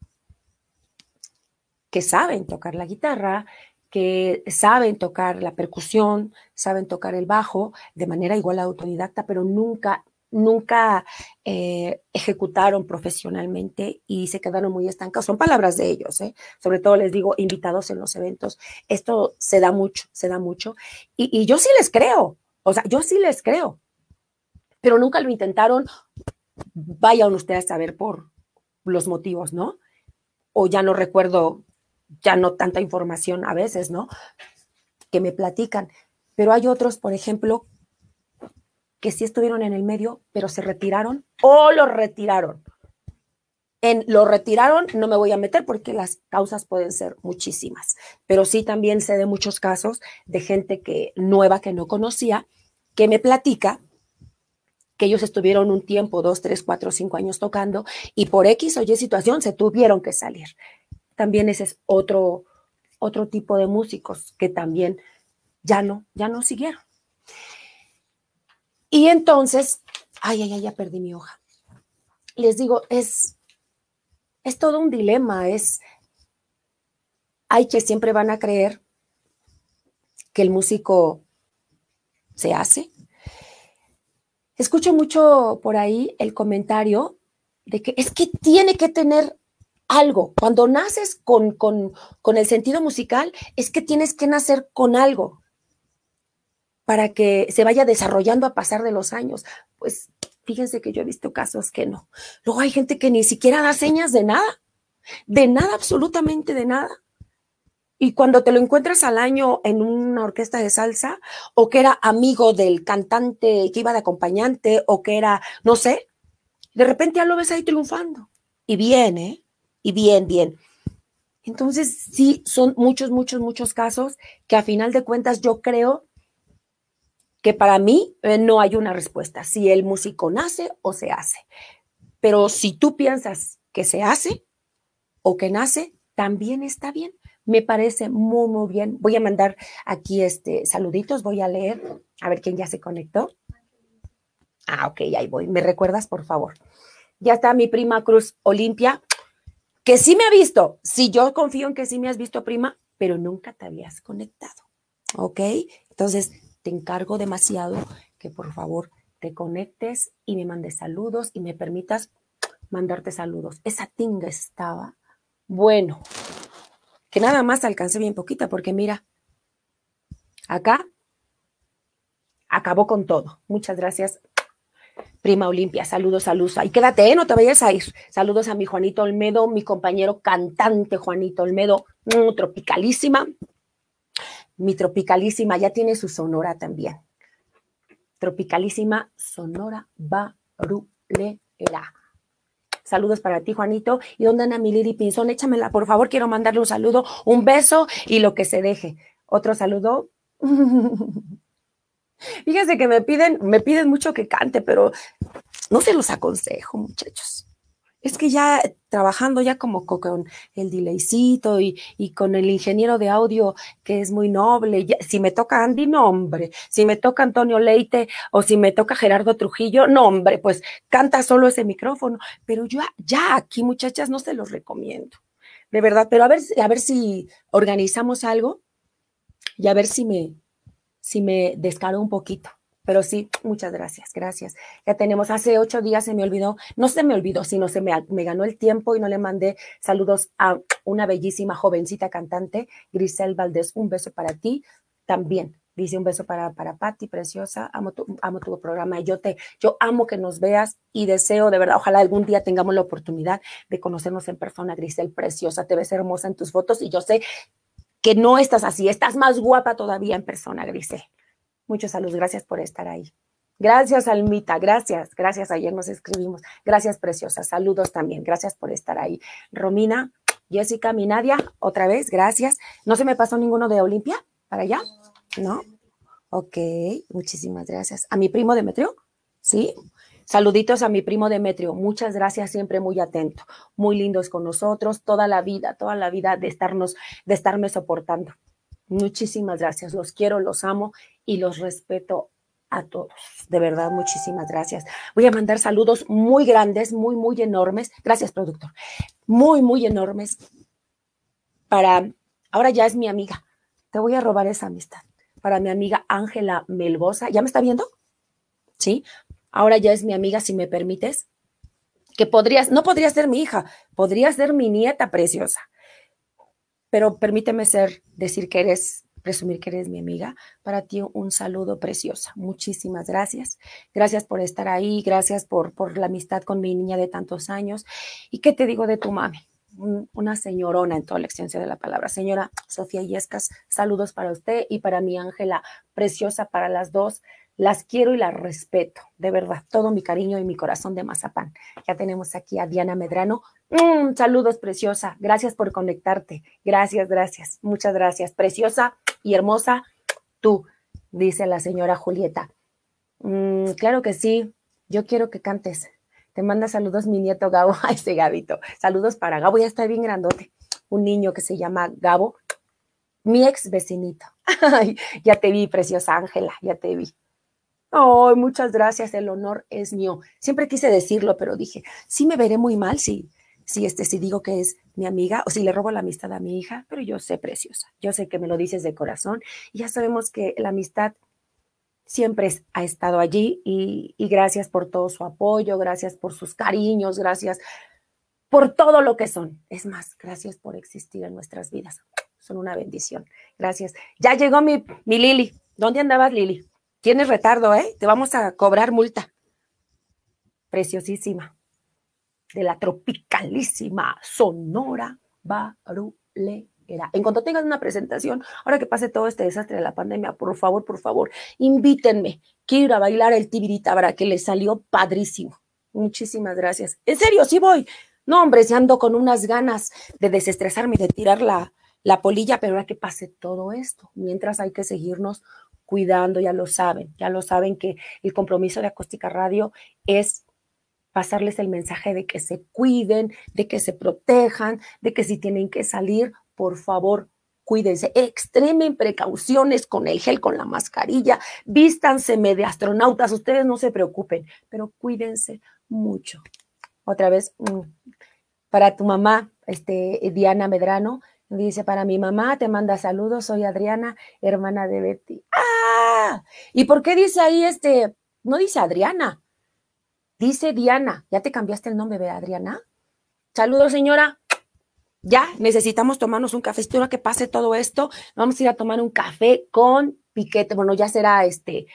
que saben tocar la guitarra, que saben tocar la percusión, saben tocar el bajo de manera igual autodidacta, pero nunca nunca eh, ejecutaron profesionalmente y se quedaron muy estancados. Son palabras de ellos, ¿eh? sobre todo les digo, invitados en los eventos. Esto se da mucho, se da mucho. Y, yo sí les creo, o sea, yo sí les creo, pero nunca lo intentaron. Vayan ustedes a saber por los motivos, ¿no? O ya no recuerdo, ya no tanta información a veces, ¿no? Que me platican. Pero hay otros, por ejemplo, que sí estuvieron en el medio, pero se retiraron o lo retiraron. En lo retiraron no me voy a meter porque las causas pueden ser muchísimas, pero sí también sé de muchos casos de gente que nueva que no conocía que me platica que ellos estuvieron un tiempo, dos, tres, cuatro, cinco años tocando y por X o Y situación se tuvieron que salir. También ese es otro, otro tipo de músicos que también ya no, ya no siguieron. Y entonces, ay, ay, ay, ya perdí mi hoja. Les digo, es, es todo un dilema, es, hay que siempre van a creer que el músico se hace. Escucho mucho por ahí el comentario de que es que tiene que tener algo. Cuando naces con, con, con el sentido musical, es que tienes que nacer con algo para que se vaya desarrollando a pasar de los años. Pues fíjense que yo he visto casos que no. Luego hay gente que ni siquiera da señas de nada, de nada, absolutamente de nada. Y cuando te lo encuentras al año en una orquesta de salsa, o que era amigo del cantante que iba de acompañante, o que era, no sé, de repente ya lo ves ahí triunfando. Y bien, ¿eh? Y bien, bien. Entonces, sí, son muchos, muchos, muchos casos que a final de cuentas yo creo que para mí eh, no hay una respuesta, si el músico nace o se hace. Pero si tú piensas que se hace o que nace, también está bien. Me parece muy, muy bien. Voy a mandar aquí este saluditos, voy a leer, a ver quién ya se conectó. Ah, ok, ahí voy. ¿Me recuerdas, por favor? Ya está mi prima Cruz Olimpia, que sí me ha visto. Sí, yo confío en que sí me has visto, prima, pero nunca te habías conectado. ¿Ok? Entonces, te encargo demasiado que por favor te conectes y me mandes saludos y me permitas mandarte saludos. Esa tinga estaba bueno, que nada más alcancé bien poquita porque mira, acá acabó con todo. Muchas gracias, prima Olimpia. Saludos, saludos. Y quédate, ¿eh? no te vayas a ir. Saludos a mi Juanito Olmedo, mi compañero cantante Juanito Olmedo, mm, tropicalísima mi tropicalísima ya tiene su sonora también. Tropicalísima Sonora Barulera. Saludos para ti, Juanito. ¿Y dónde anda mi Lili Pinzón? Échamela, por favor. Quiero mandarle un saludo, un beso y lo que se deje. Otro saludo <laughs> Fíjense que me piden, me piden mucho que cante, pero no se los aconsejo, muchachos. Es que ya trabajando ya como con el delaycito y, y con el ingeniero de audio que es muy noble, si me toca Andy, no hombre, si me toca Antonio Leite o si me toca Gerardo Trujillo, no hombre, pues canta solo ese micrófono, pero yo ya aquí muchachas no se los recomiendo, de verdad, pero a ver, a ver si organizamos algo y a ver si me, si me descaro un poquito. Pero sí, muchas gracias, gracias. Ya tenemos, hace ocho días se me olvidó, no se me olvidó, sino se me, ganó el tiempo y no le mandé saludos a una bellísima jovencita cantante, Grisel Valdés. Un beso para ti también. Dice un beso para, para Patti, preciosa. Amo tu, amo tu programa. Yo te, yo amo que nos veas y deseo de verdad, ojalá algún día tengamos la oportunidad de conocernos en persona, Grisel, preciosa. Te ves hermosa en tus fotos y yo sé que no estás así, estás más guapa todavía en persona, Grisel. Muchos saludos, gracias por estar ahí. Gracias, Almita, gracias, gracias. Ayer nos escribimos. Gracias, preciosa. Saludos también, gracias por estar ahí. Romina, Jessica, mi Nadia, otra vez, gracias. ¿No se me pasó ninguno de Olimpia para allá? ¿No? Ok, muchísimas gracias. ¿A mi primo Demetrio? ¿Sí? Saluditos a mi primo Demetrio. Muchas gracias, siempre muy atento, muy lindos con nosotros, toda la vida, toda la vida de estarnos, de estarme soportando. Muchísimas gracias, los quiero, los amo y los respeto a todos. De verdad, muchísimas gracias. Voy a mandar saludos muy grandes, muy, muy enormes. Gracias, productor. Muy, muy enormes para, ahora ya es mi amiga. Te voy a robar esa amistad. Para mi amiga Ángela Melbosa. ¿Ya me está viendo? Sí. Ahora ya es mi amiga, si me permites. Que podrías, no podría ser mi hija, podría ser mi nieta preciosa pero permíteme ser, decir que eres, presumir que eres mi amiga. Para ti un saludo preciosa. Muchísimas gracias. Gracias por estar ahí, gracias por, por la amistad con mi niña de tantos años. ¿Y qué te digo de tu mami? Una señorona en toda la extensión de la palabra. Señora Sofía Yescas, saludos para usted y para mi Ángela, preciosa para las dos. Las quiero y las respeto, de verdad, todo mi cariño y mi corazón de mazapán. Ya tenemos aquí a Diana Medrano. Mm, saludos, preciosa. Gracias por conectarte. Gracias, gracias. Muchas gracias. Preciosa y hermosa, tú, dice la señora Julieta. Mm, claro que sí. Yo quiero que cantes. Te manda saludos mi nieto Gabo. <laughs> Ay, ese Gabito. Saludos para Gabo. Ya está bien grandote. Un niño que se llama Gabo. Mi ex vecinito. <laughs> Ya te vi, preciosa Ángela. Ya te vi. Oh, muchas gracias, el honor es mío. Siempre quise decirlo, pero dije, sí me veré muy mal si, si, este, si digo que es mi amiga o si le robo la amistad a mi hija, pero yo sé, preciosa, yo sé que me lo dices de corazón y ya sabemos que la amistad siempre ha estado allí y, gracias por todo su apoyo, gracias por sus cariños, gracias por todo lo que son. Es más, gracias por existir en nuestras vidas. Son una bendición. Gracias. Ya llegó mi, mi Lili. ¿Dónde andabas, Lili? Tienes retardo, ¿eh? Te vamos a cobrar multa. Preciosísima. De la tropicalísima Sonora Barulera. En cuanto tengas una presentación, ahora que pase todo este desastre de la pandemia, por favor, por favor, invítenme. Quiero ir a bailar el tibiritabra que le salió padrísimo. Muchísimas gracias. En serio, sí voy. No, hombre, si ando con unas ganas de desestresarme y de tirar la, la polilla, pero ahora que pase todo esto, mientras hay que seguirnos cuidando, ya lo saben, ya lo saben que el compromiso de Acústica Radio es pasarles el mensaje de que se cuiden, de que se protejan, de que si tienen que salir, por favor, cuídense, extremen precauciones con el gel, con la mascarilla, vístanseme de astronautas, ustedes no se preocupen, pero cuídense mucho. Otra vez, mm, para tu mamá, este, Diana Medrano, Dice, para mi mamá te manda saludos, soy Adriana, hermana de Betty. ¡Ah! ¿Y por qué dice ahí este? No dice Adriana, dice Diana. ¿Ya te cambiaste el nombre de Adriana? Saludos, señora. Ya necesitamos tomarnos un café. Espero que pase todo esto. Vamos a ir a tomar un café con piquete. Bueno, ya será este,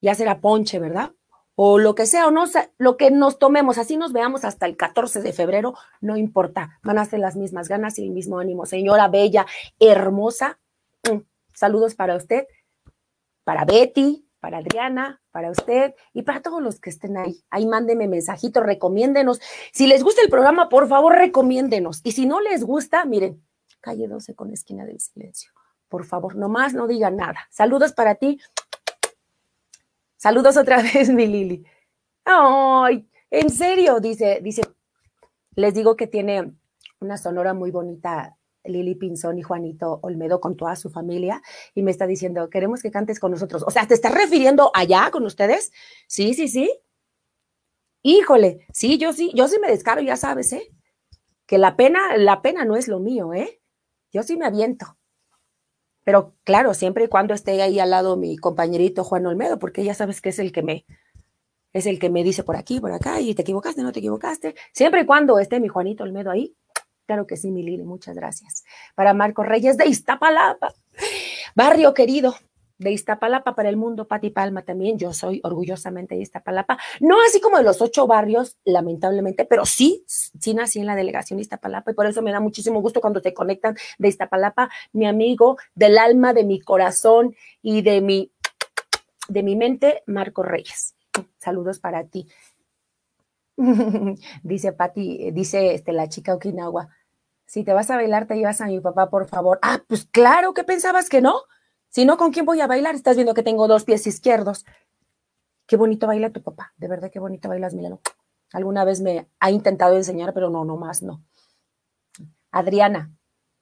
ya será ponche, ¿verdad? O lo que sea, o no, lo que nos tomemos, así nos veamos hasta el 14 de febrero, no importa, van a las mismas ganas y el mismo ánimo. Señora bella, hermosa, mm, saludos para usted, para Betty, para Adriana, para usted y para todos los que estén ahí. Ahí mándenme mensajitos, recomiéndenos. Si les gusta el programa, por favor, recomiéndenos. Y si no les gusta, miren, calle 12 con esquina del silencio Por favor, nomás no digan nada. Saludos para ti. Saludos otra <laughs> vez, mi Lili. Ay, en serio, dice, dice, les digo que tiene una sonora muy bonita Lili Pinzón y Juanito Olmedo con toda su familia y me está diciendo, queremos que cantes con nosotros. O sea, ¿te estás refiriendo allá con ustedes? Sí, sí, sí. Híjole, sí, yo sí, yo sí me descaro, ya sabes, ¿eh? Que la pena, la pena no es lo mío, ¿eh? Yo sí me aviento. Pero claro, siempre y cuando esté ahí al lado mi compañerito Juan Olmedo, porque ya sabes que es el que me, es el que me dice por aquí, por acá, y te equivocaste, no te equivocaste. Siempre y cuando esté mi Juanito Olmedo ahí, claro que sí, mi Lili, muchas gracias. Para Marco Reyes de Iztapalapa, barrio querido, de Iztapalapa para el mundo, Pati Palma también, yo soy orgullosamente de Iztapalapa, no así como de los ocho barrios, lamentablemente, pero sí, sí nací en la delegación de Iztapalapa y por eso me da muchísimo gusto cuando te conectan de Iztapalapa, mi amigo del alma, de mi corazón y de mi, de mi mente, Marco Reyes. Saludos para ti. <laughs> dice Pati, dice este, la chica Okinawa, si te vas a bailar, te llevas a mi papá, por favor. Ah, pues claro, ¿qué pensabas que no? Si no, ¿con quién voy a bailar? Estás viendo que tengo dos pies izquierdos. Qué bonito baila tu papá. De verdad, qué bonito bailas, Milano. Alguna vez me ha intentado enseñar, pero no, no más, no. Adriana.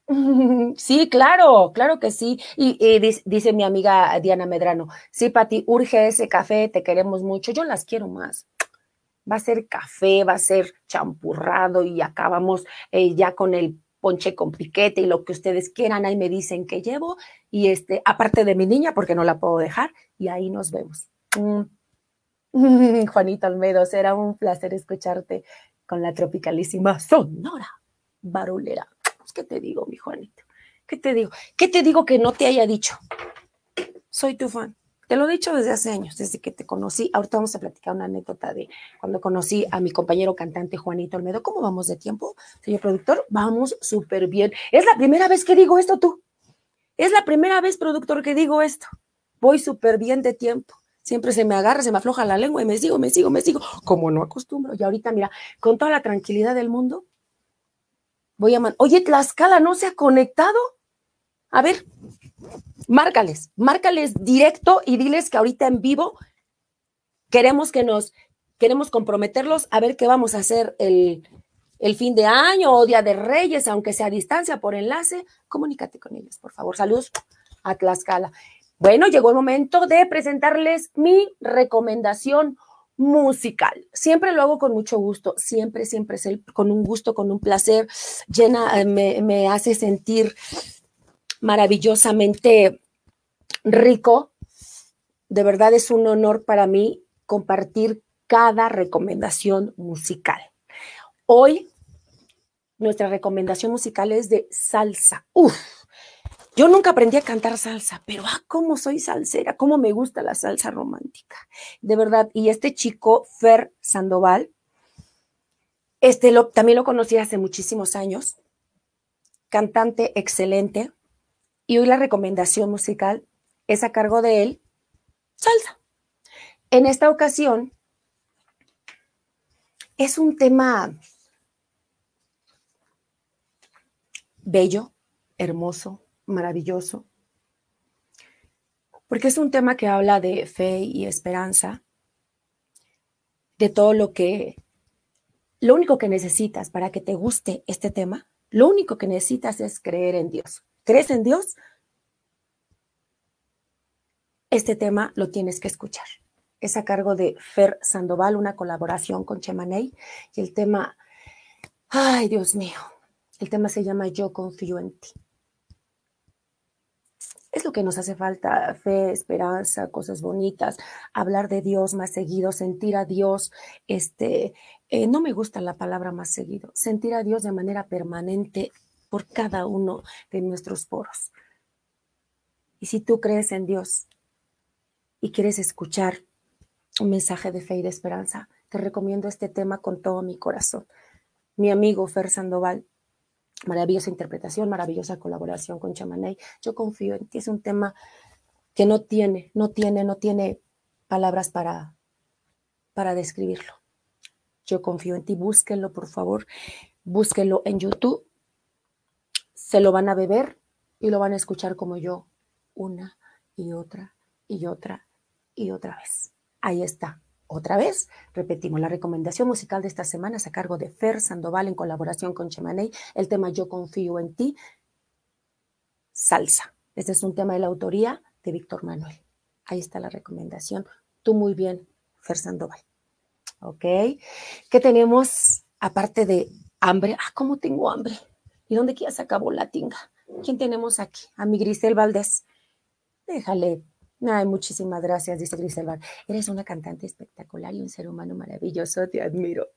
<laughs> Sí, claro, claro que sí. Y, dice, mi amiga Diana Medrano, sí, Pati, urge ese café, te queremos mucho. Yo las quiero más. Va a ser café, va a ser champurrado y acabamos eh, ya con el ponche con piquete y lo que ustedes quieran, ahí me dicen que llevo y este, aparte de mi niña, porque no la puedo dejar, y ahí nos vemos. Mm. <laughs> Juanita Almedo, será un placer escucharte con la tropicalísima sonora barulera. Pues, ¿Qué te digo, mi Juanito? ¿Qué te digo? ¿Qué te digo que no te haya dicho? Soy tu fan. Te lo he dicho desde hace años, desde que te conocí. Ahorita vamos a platicar una anécdota de cuando conocí a mi compañero cantante Juanito Olmedo. ¿Cómo vamos de tiempo, señor productor? Vamos súper bien. Es la primera vez que digo esto tú. Es la primera vez, productor, que digo esto. Voy súper bien de tiempo. Siempre se me agarra, se me afloja la lengua y me sigo, me sigo, me sigo, como no acostumbro. Y ahorita, mira, con toda la tranquilidad del mundo, voy a... Man Oye, Tlaxcala no se ha conectado. A ver, márcales, márcales directo y diles que ahorita en vivo queremos que nos, queremos comprometerlos a ver qué vamos a hacer el, el fin de año o Día de Reyes, aunque sea a distancia por enlace, comunícate con ellos, por favor. Saludos a Tlaxcala. Bueno, llegó el momento de presentarles mi recomendación musical. Siempre lo hago con mucho gusto, siempre, siempre con un gusto, con un placer, llena, me, me hace sentir maravillosamente rico. De verdad es un honor para mí compartir cada recomendación musical. Hoy nuestra recomendación musical es de salsa. Uf, yo nunca aprendí a cantar salsa, pero ah, cómo soy salsera, cómo me gusta la salsa romántica. De verdad, y este chico, Fer Sandoval, este lo, también lo conocí hace muchísimos años, cantante excelente, y hoy la recomendación musical es a cargo de él, salsa. En esta ocasión es un tema bello, hermoso, maravilloso, porque es un tema que habla de fe y esperanza, de todo lo que, lo único que necesitas para que te guste este tema, lo único que necesitas es creer en Dios. ¿Crees en Dios? Este tema lo tienes que escuchar. Es a cargo de Fer Sandoval, una colaboración con Chemaney. Y el tema, ay Dios mío, el tema se llama Yo confío en ti. Es lo que nos hace falta, fe, esperanza, cosas bonitas, hablar de Dios más seguido, sentir a Dios, este, eh, no me gusta la palabra más seguido, sentir a Dios de manera permanente por cada uno de nuestros poros. Y si tú crees en Dios y quieres escuchar un mensaje de fe y de esperanza, te recomiendo este tema con todo mi corazón. Mi amigo Fer Sandoval, maravillosa interpretación, maravillosa colaboración con Chamaney. Yo confío en ti, es un tema que no tiene, no tiene, no tiene palabras para, para describirlo. Yo confío en ti, búsquenlo por favor, búsquenlo en YouTube se lo van a beber y lo van a escuchar como yo, una y otra y otra y otra vez. Ahí está. Otra vez, repetimos, la recomendación musical de esta semana a cargo de Fer Sandoval en colaboración con Chemaney, el tema Yo confío en ti, salsa. Este es un tema de la autoría de Víctor Manuel. Ahí está la recomendación. Tú muy bien, Fer Sandoval. ¿Ok? ¿Qué tenemos aparte de hambre? Ah, ¿cómo tengo hambre? ¿Y dónde se acabó la tinga? ¿Quién tenemos aquí? A mi Grisel Valdés. Déjale Ay, muchísimas gracias, dice Griselvar. Eres una cantante espectacular y un ser humano maravilloso, te admiro.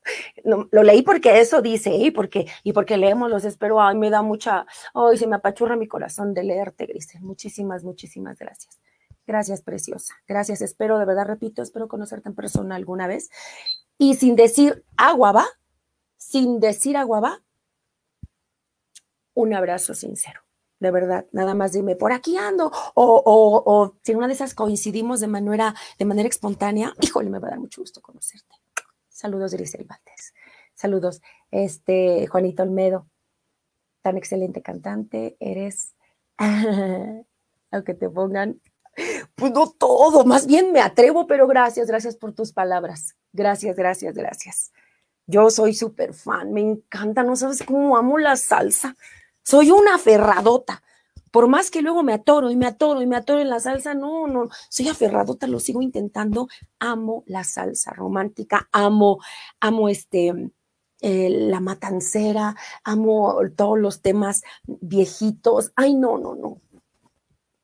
lo leí porque eso dice, ¿eh? y porque, y porque leemos los espero. Ay, me da mucha, ay, se me apachurra mi corazón de leerte, Grisel. Muchísimas, muchísimas gracias. Gracias, preciosa. Gracias. Espero, de verdad, repito, espero conocerte en persona alguna vez. Y sin decir agua va, sin decir agua va, un abrazo sincero de verdad, nada más dime, por aquí ando, o, o, si una de esas coincidimos de manera, de manera espontánea, híjole, me va a dar mucho gusto conocerte. Saludos, Grisel Valdés. Saludos, este, Juanito Olmedo, tan excelente cantante, eres, <laughs> aunque te pongan, pues no todo, más bien me atrevo, pero gracias, gracias por tus palabras. Gracias, gracias, gracias. Yo soy súper fan, me encanta, no sabes cómo amo la salsa. Soy una aferradota. Por más que luego me atoro y me atoro y me atoro en la salsa, no, no, soy aferradota, lo sigo intentando. Amo la salsa romántica, amo, amo este, la matancera, amo todos los temas viejitos. Ay, no, no, no.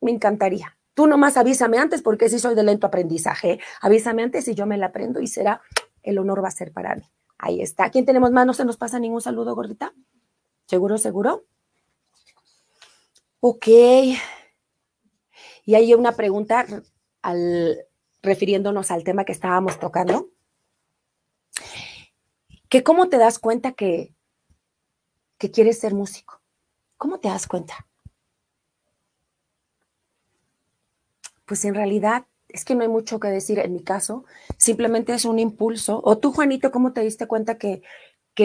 Me encantaría. Tú nomás avísame antes porque sí soy de lento aprendizaje. Avísame antes y yo me la aprendo y será, el honor va a ser para mí. Ahí está. ¿Quién tenemos más? ¿No se nos pasa ningún saludo, gordita? ¿Seguro, seguro? Ok. Y hay una pregunta al, refiriéndonos al tema que estábamos tocando. Que cómo te das cuenta que, que quieres ser músico. ¿Cómo te das cuenta? Pues en realidad es que no hay mucho que decir en mi caso, simplemente es un impulso. O tú, Juanito, ¿cómo te diste cuenta que,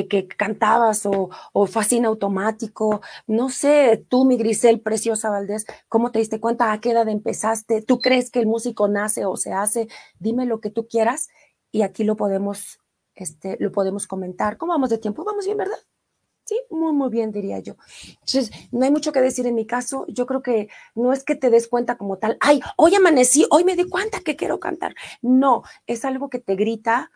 que, cantabas o, o fascina automático. No sé, tú, mi Grisel, preciosa Valdés, ¿cómo te diste cuenta? ¿A qué edad empezaste? ¿Tú crees que el músico nace o se hace? Dime lo que tú quieras y aquí lo podemos, este, lo podemos comentar. ¿Cómo vamos de tiempo? Vamos bien, ¿verdad? Sí, muy, muy bien, diría yo. Entonces, no hay mucho que decir en mi caso. Yo creo que no es que te des cuenta como tal, ay, hoy amanecí, hoy me di cuenta que quiero cantar. No, es algo que te grita,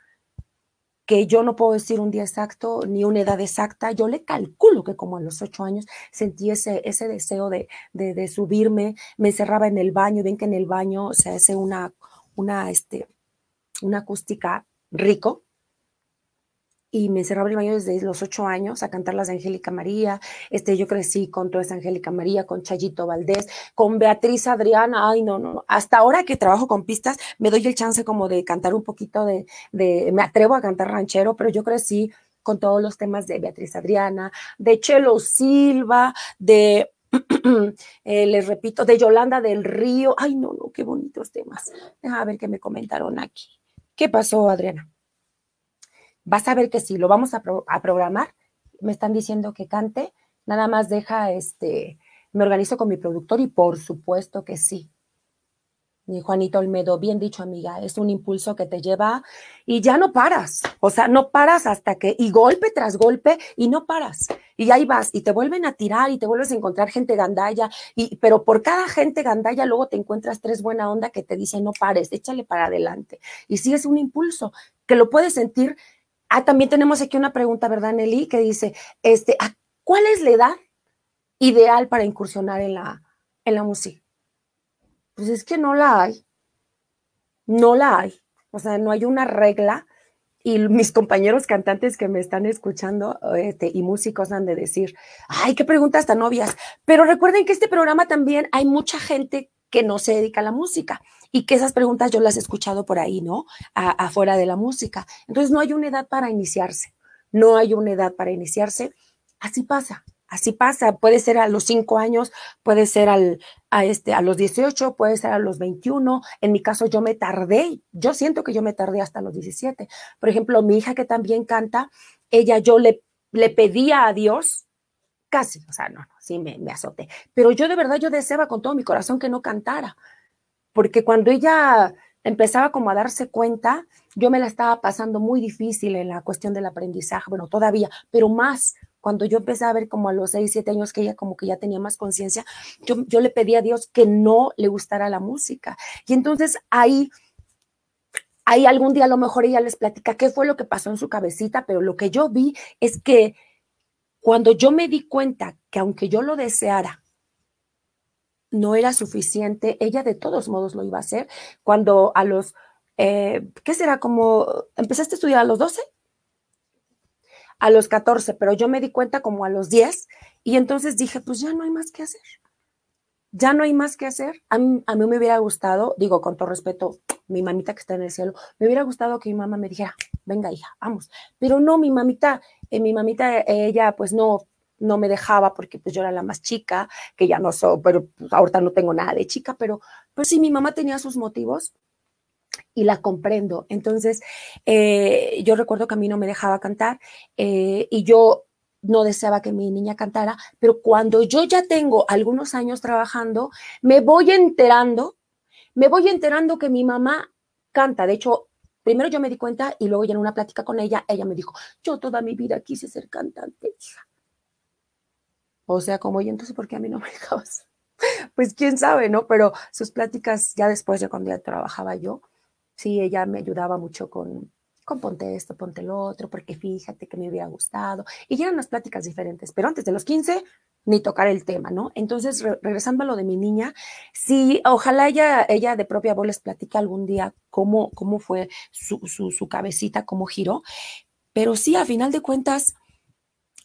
que yo no puedo decir un día exacto ni una edad exacta, yo le calculo que como a los ocho años sentí ese, ese deseo de, de, subirme, me encerraba en el baño, ven que en el baño se hace una, una, este, una acústica rico, y me encerraba en el baño desde los ocho años a cantar las de Angélica María. Este, yo crecí con toda esa Angélica María, con Chayito Valdés, con Beatriz Adriana. Ay, no, no. Hasta ahora que trabajo con pistas, me doy el chance como de cantar un poquito de, de me atrevo a cantar ranchero, pero yo crecí con todos los temas de Beatriz Adriana, de Chelo Silva, de <clears throat> eh, les repito, de Yolanda del Río. Ay, no, no, qué bonitos temas. A ver qué me comentaron aquí. ¿Qué pasó, Adriana? Vas a ver que si lo vamos a, programar, me están diciendo que cante, nada más deja, este, me organizo con mi productor y por supuesto que sí. Mi Juanito Olmedo, bien dicho amiga, es un impulso que te lleva y ya no paras, o sea, no paras hasta que, y golpe tras golpe, y no paras, y ahí vas, y te vuelven a tirar y te vuelves a encontrar gente gandalla, y, pero por cada gente gandalla luego te encuentras tres buena onda que te dicen no pares, échale para adelante, y sí es un impulso que lo puedes sentir Ah, también tenemos aquí una pregunta, ¿verdad, Nelly? Que dice, este, ¿cuál es la edad ideal para incursionar en la, en la música? Pues es que no la hay. No la hay. O sea, no hay una regla. Y mis compañeros cantantes que me están escuchando este, y músicos han de decir, ay, qué preguntas tan obvias. Pero recuerden que este programa también hay mucha gente que no se dedica a la música y que esas preguntas yo las he escuchado por ahí, ¿no? afuera de la música. Entonces no hay una edad para iniciarse, no hay una edad para iniciarse. Así pasa, así pasa. Puede ser a los cinco años, puede ser al, a, este, a los 18, puede ser a los 21. En mi caso yo me tardé, yo siento que yo me tardé hasta los 17. Por ejemplo, mi hija que también canta, ella yo le, le pedía a Dios, casi, o sea, no, no, sí, me, me azoté. Pero yo de verdad, yo deseaba con todo mi corazón que no cantara, porque cuando ella empezaba como a darse cuenta, yo me la estaba pasando muy difícil en la cuestión del aprendizaje, bueno, todavía, pero más cuando yo empecé a ver como a los 6, 7 años que ella como que ya tenía más conciencia, yo, yo le pedí a Dios que no le gustara la música. Y entonces ahí, ahí algún día a lo mejor ella les platica qué fue lo que pasó en su cabecita, pero lo que yo vi es que cuando yo me di cuenta que aunque yo lo deseara, no era suficiente, ella de todos modos lo iba a hacer. Cuando a los, eh, ¿qué será? Como, ¿empezaste a estudiar a los 12? A los 14, pero yo me di cuenta como a los 10 y entonces dije, pues ya no hay más que hacer. Ya no hay más que hacer. A mí, a mí me hubiera gustado, digo con todo respeto, mi mamita que está en el cielo, me hubiera gustado que mi mamá me dijera, venga hija, vamos. Pero no, mi mamita, eh, mi mamita, ella pues no, no me dejaba porque pues yo era la más chica, que ya no soy, pero pues, ahorita no tengo nada de chica, pero pues sí, mi mamá tenía sus motivos y la comprendo. Entonces, eh, yo recuerdo que a mí no me dejaba cantar eh, y yo no deseaba que mi niña cantara, pero cuando yo ya tengo algunos años trabajando, me voy enterando, me voy enterando que mi mamá canta. De hecho, primero yo me di cuenta y luego ya en una plática con ella, ella me dijo, yo toda mi vida quise ser cantante, O sea, como, y entonces, ¿por qué a mí no me dejabas? <laughs> Pues quién sabe, ¿no? Pero sus pláticas ya después de cuando ya trabajaba yo, sí, ella me ayudaba mucho con, con ponte esto, ponte lo otro, porque fíjate que me hubiera gustado. Y ya eran unas pláticas diferentes, pero antes de los 15, ni tocar el tema, ¿no? Entonces, regresando a lo de mi niña, sí, ojalá ella, ella de propia voz les platique algún día cómo, cómo fue su, su, su cabecita, cómo giró, pero sí, a final de cuentas,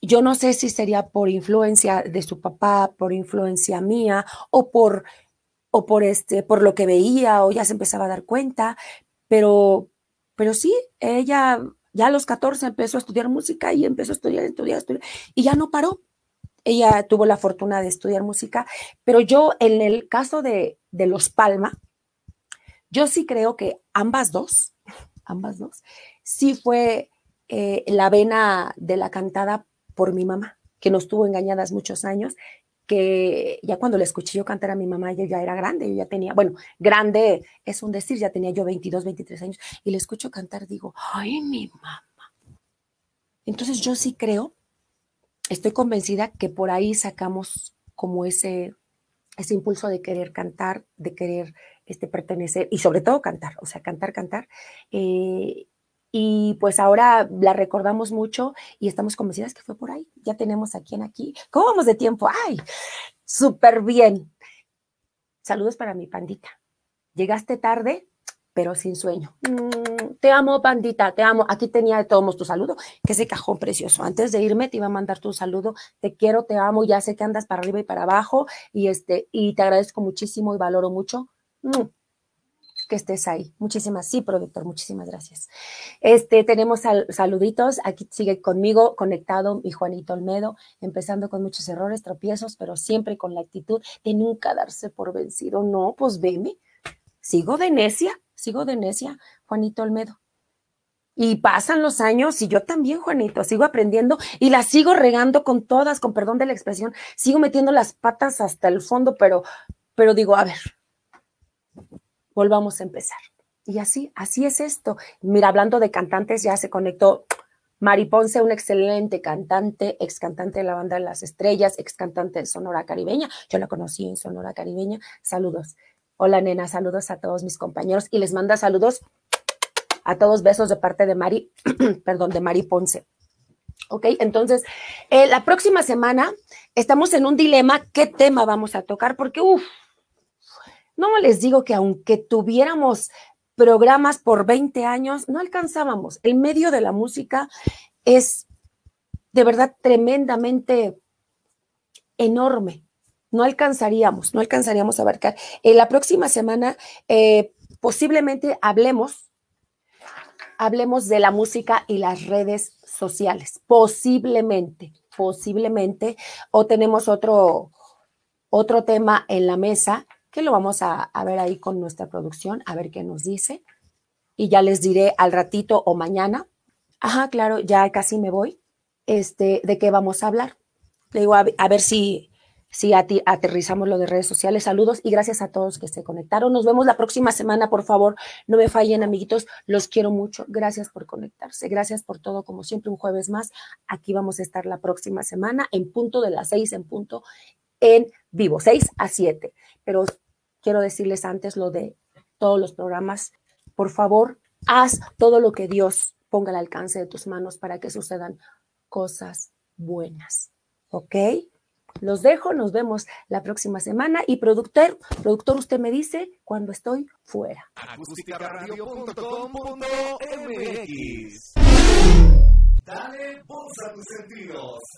yo no sé si sería por influencia de su papá, por influencia mía o por o por este por lo que veía o ya se empezaba a dar cuenta, pero pero sí, ella ya a los 14 empezó a estudiar música y empezó a estudiar, estudiar, estudiar y ya no paró. Ella tuvo la fortuna de estudiar música, pero yo en el caso de, de los Palma, yo sí creo que ambas dos, <laughs> ambas dos, sí fue eh, la vena de la cantada por mi mamá, que nos tuvo engañadas muchos años, que ya cuando le escuché yo cantar a mi mamá, ella ya era grande, yo ya tenía, bueno, grande es un decir, ya tenía yo 22, 23 años, y le escucho cantar, digo, ay, mi mamá. Entonces yo sí creo, estoy convencida que por ahí sacamos como ese, ese impulso de querer cantar, de querer este, pertenecer y sobre todo cantar, o sea, cantar, cantar. Eh, y pues ahora la recordamos mucho y estamos convencidas que fue por ahí. Ya tenemos a quien aquí. ¿Cómo vamos de tiempo? ¡Ay! Súper bien. Saludos para mi pandita. Llegaste tarde, pero sin sueño. Mm, te amo, pandita, te amo. Aquí tenía de todos tu saludo, que ese cajón precioso. Antes de irme te iba a mandar tu saludo. Te quiero, te amo. Ya sé que andas para arriba y para abajo y este y te agradezco muchísimo y valoro mucho. Mm que estés ahí. Muchísimas, sí, productor, muchísimas gracias. Este, tenemos saluditos, aquí sigue conmigo conectado mi Juanito Olmedo, empezando con muchos errores, tropiezos, pero siempre con la actitud de nunca darse por vencido. No, pues veme, sigo de necia, sigo de necia, Juanito Olmedo. Y pasan los años y yo también, Juanito, sigo aprendiendo y la sigo regando con todas, con perdón de la expresión, sigo metiendo las patas hasta el fondo, pero, pero digo, a ver, volvamos a empezar. Y así, así es esto. Mira, hablando de cantantes, ya se conectó Mari Ponce, una excelente cantante, ex cantante de la banda Las Estrellas, ex cantante de Sonora Caribeña. Yo la conocí en Sonora Caribeña. Saludos. Hola, nena, saludos a todos mis compañeros y les manda saludos a todos, besos de parte de Mari, <clears throat> perdón, de Mari Ponce. Ok, entonces, eh, la próxima semana estamos en un dilema, ¿qué tema vamos a tocar? Porque, uff, no les digo que aunque tuviéramos programas por 20 años, no alcanzábamos. El medio de la música es de verdad tremendamente enorme. No alcanzaríamos, no alcanzaríamos a abarcar. En la próxima semana eh, posiblemente hablemos, hablemos de la música y las redes sociales. Posiblemente, posiblemente. O tenemos otro, otro tema en la mesa que lo vamos a, ver ahí con nuestra producción, a ver qué nos dice. Y ya les diré al ratito o mañana. Ajá, claro, ya casi me voy. Este, ¿de qué vamos a hablar? Le digo, a, ver si, si aterrizamos lo de redes sociales. Saludos y gracias a todos que se conectaron. Nos vemos la próxima semana, por favor. No me fallen, amiguitos. Los quiero mucho. Gracias por conectarse. Gracias por todo. Como siempre, un jueves más. Aquí vamos a estar la próxima semana en punto de las seis en punto en vivo, seis a siete. Pero quiero decirles antes lo de todos los programas. Por favor, haz todo lo que Dios ponga al alcance de tus manos para que sucedan cosas buenas. ¿Ok? Los dejo, nos vemos la próxima semana y productor, productor, usted me dice cuando estoy fuera. Dale a tus sentidos.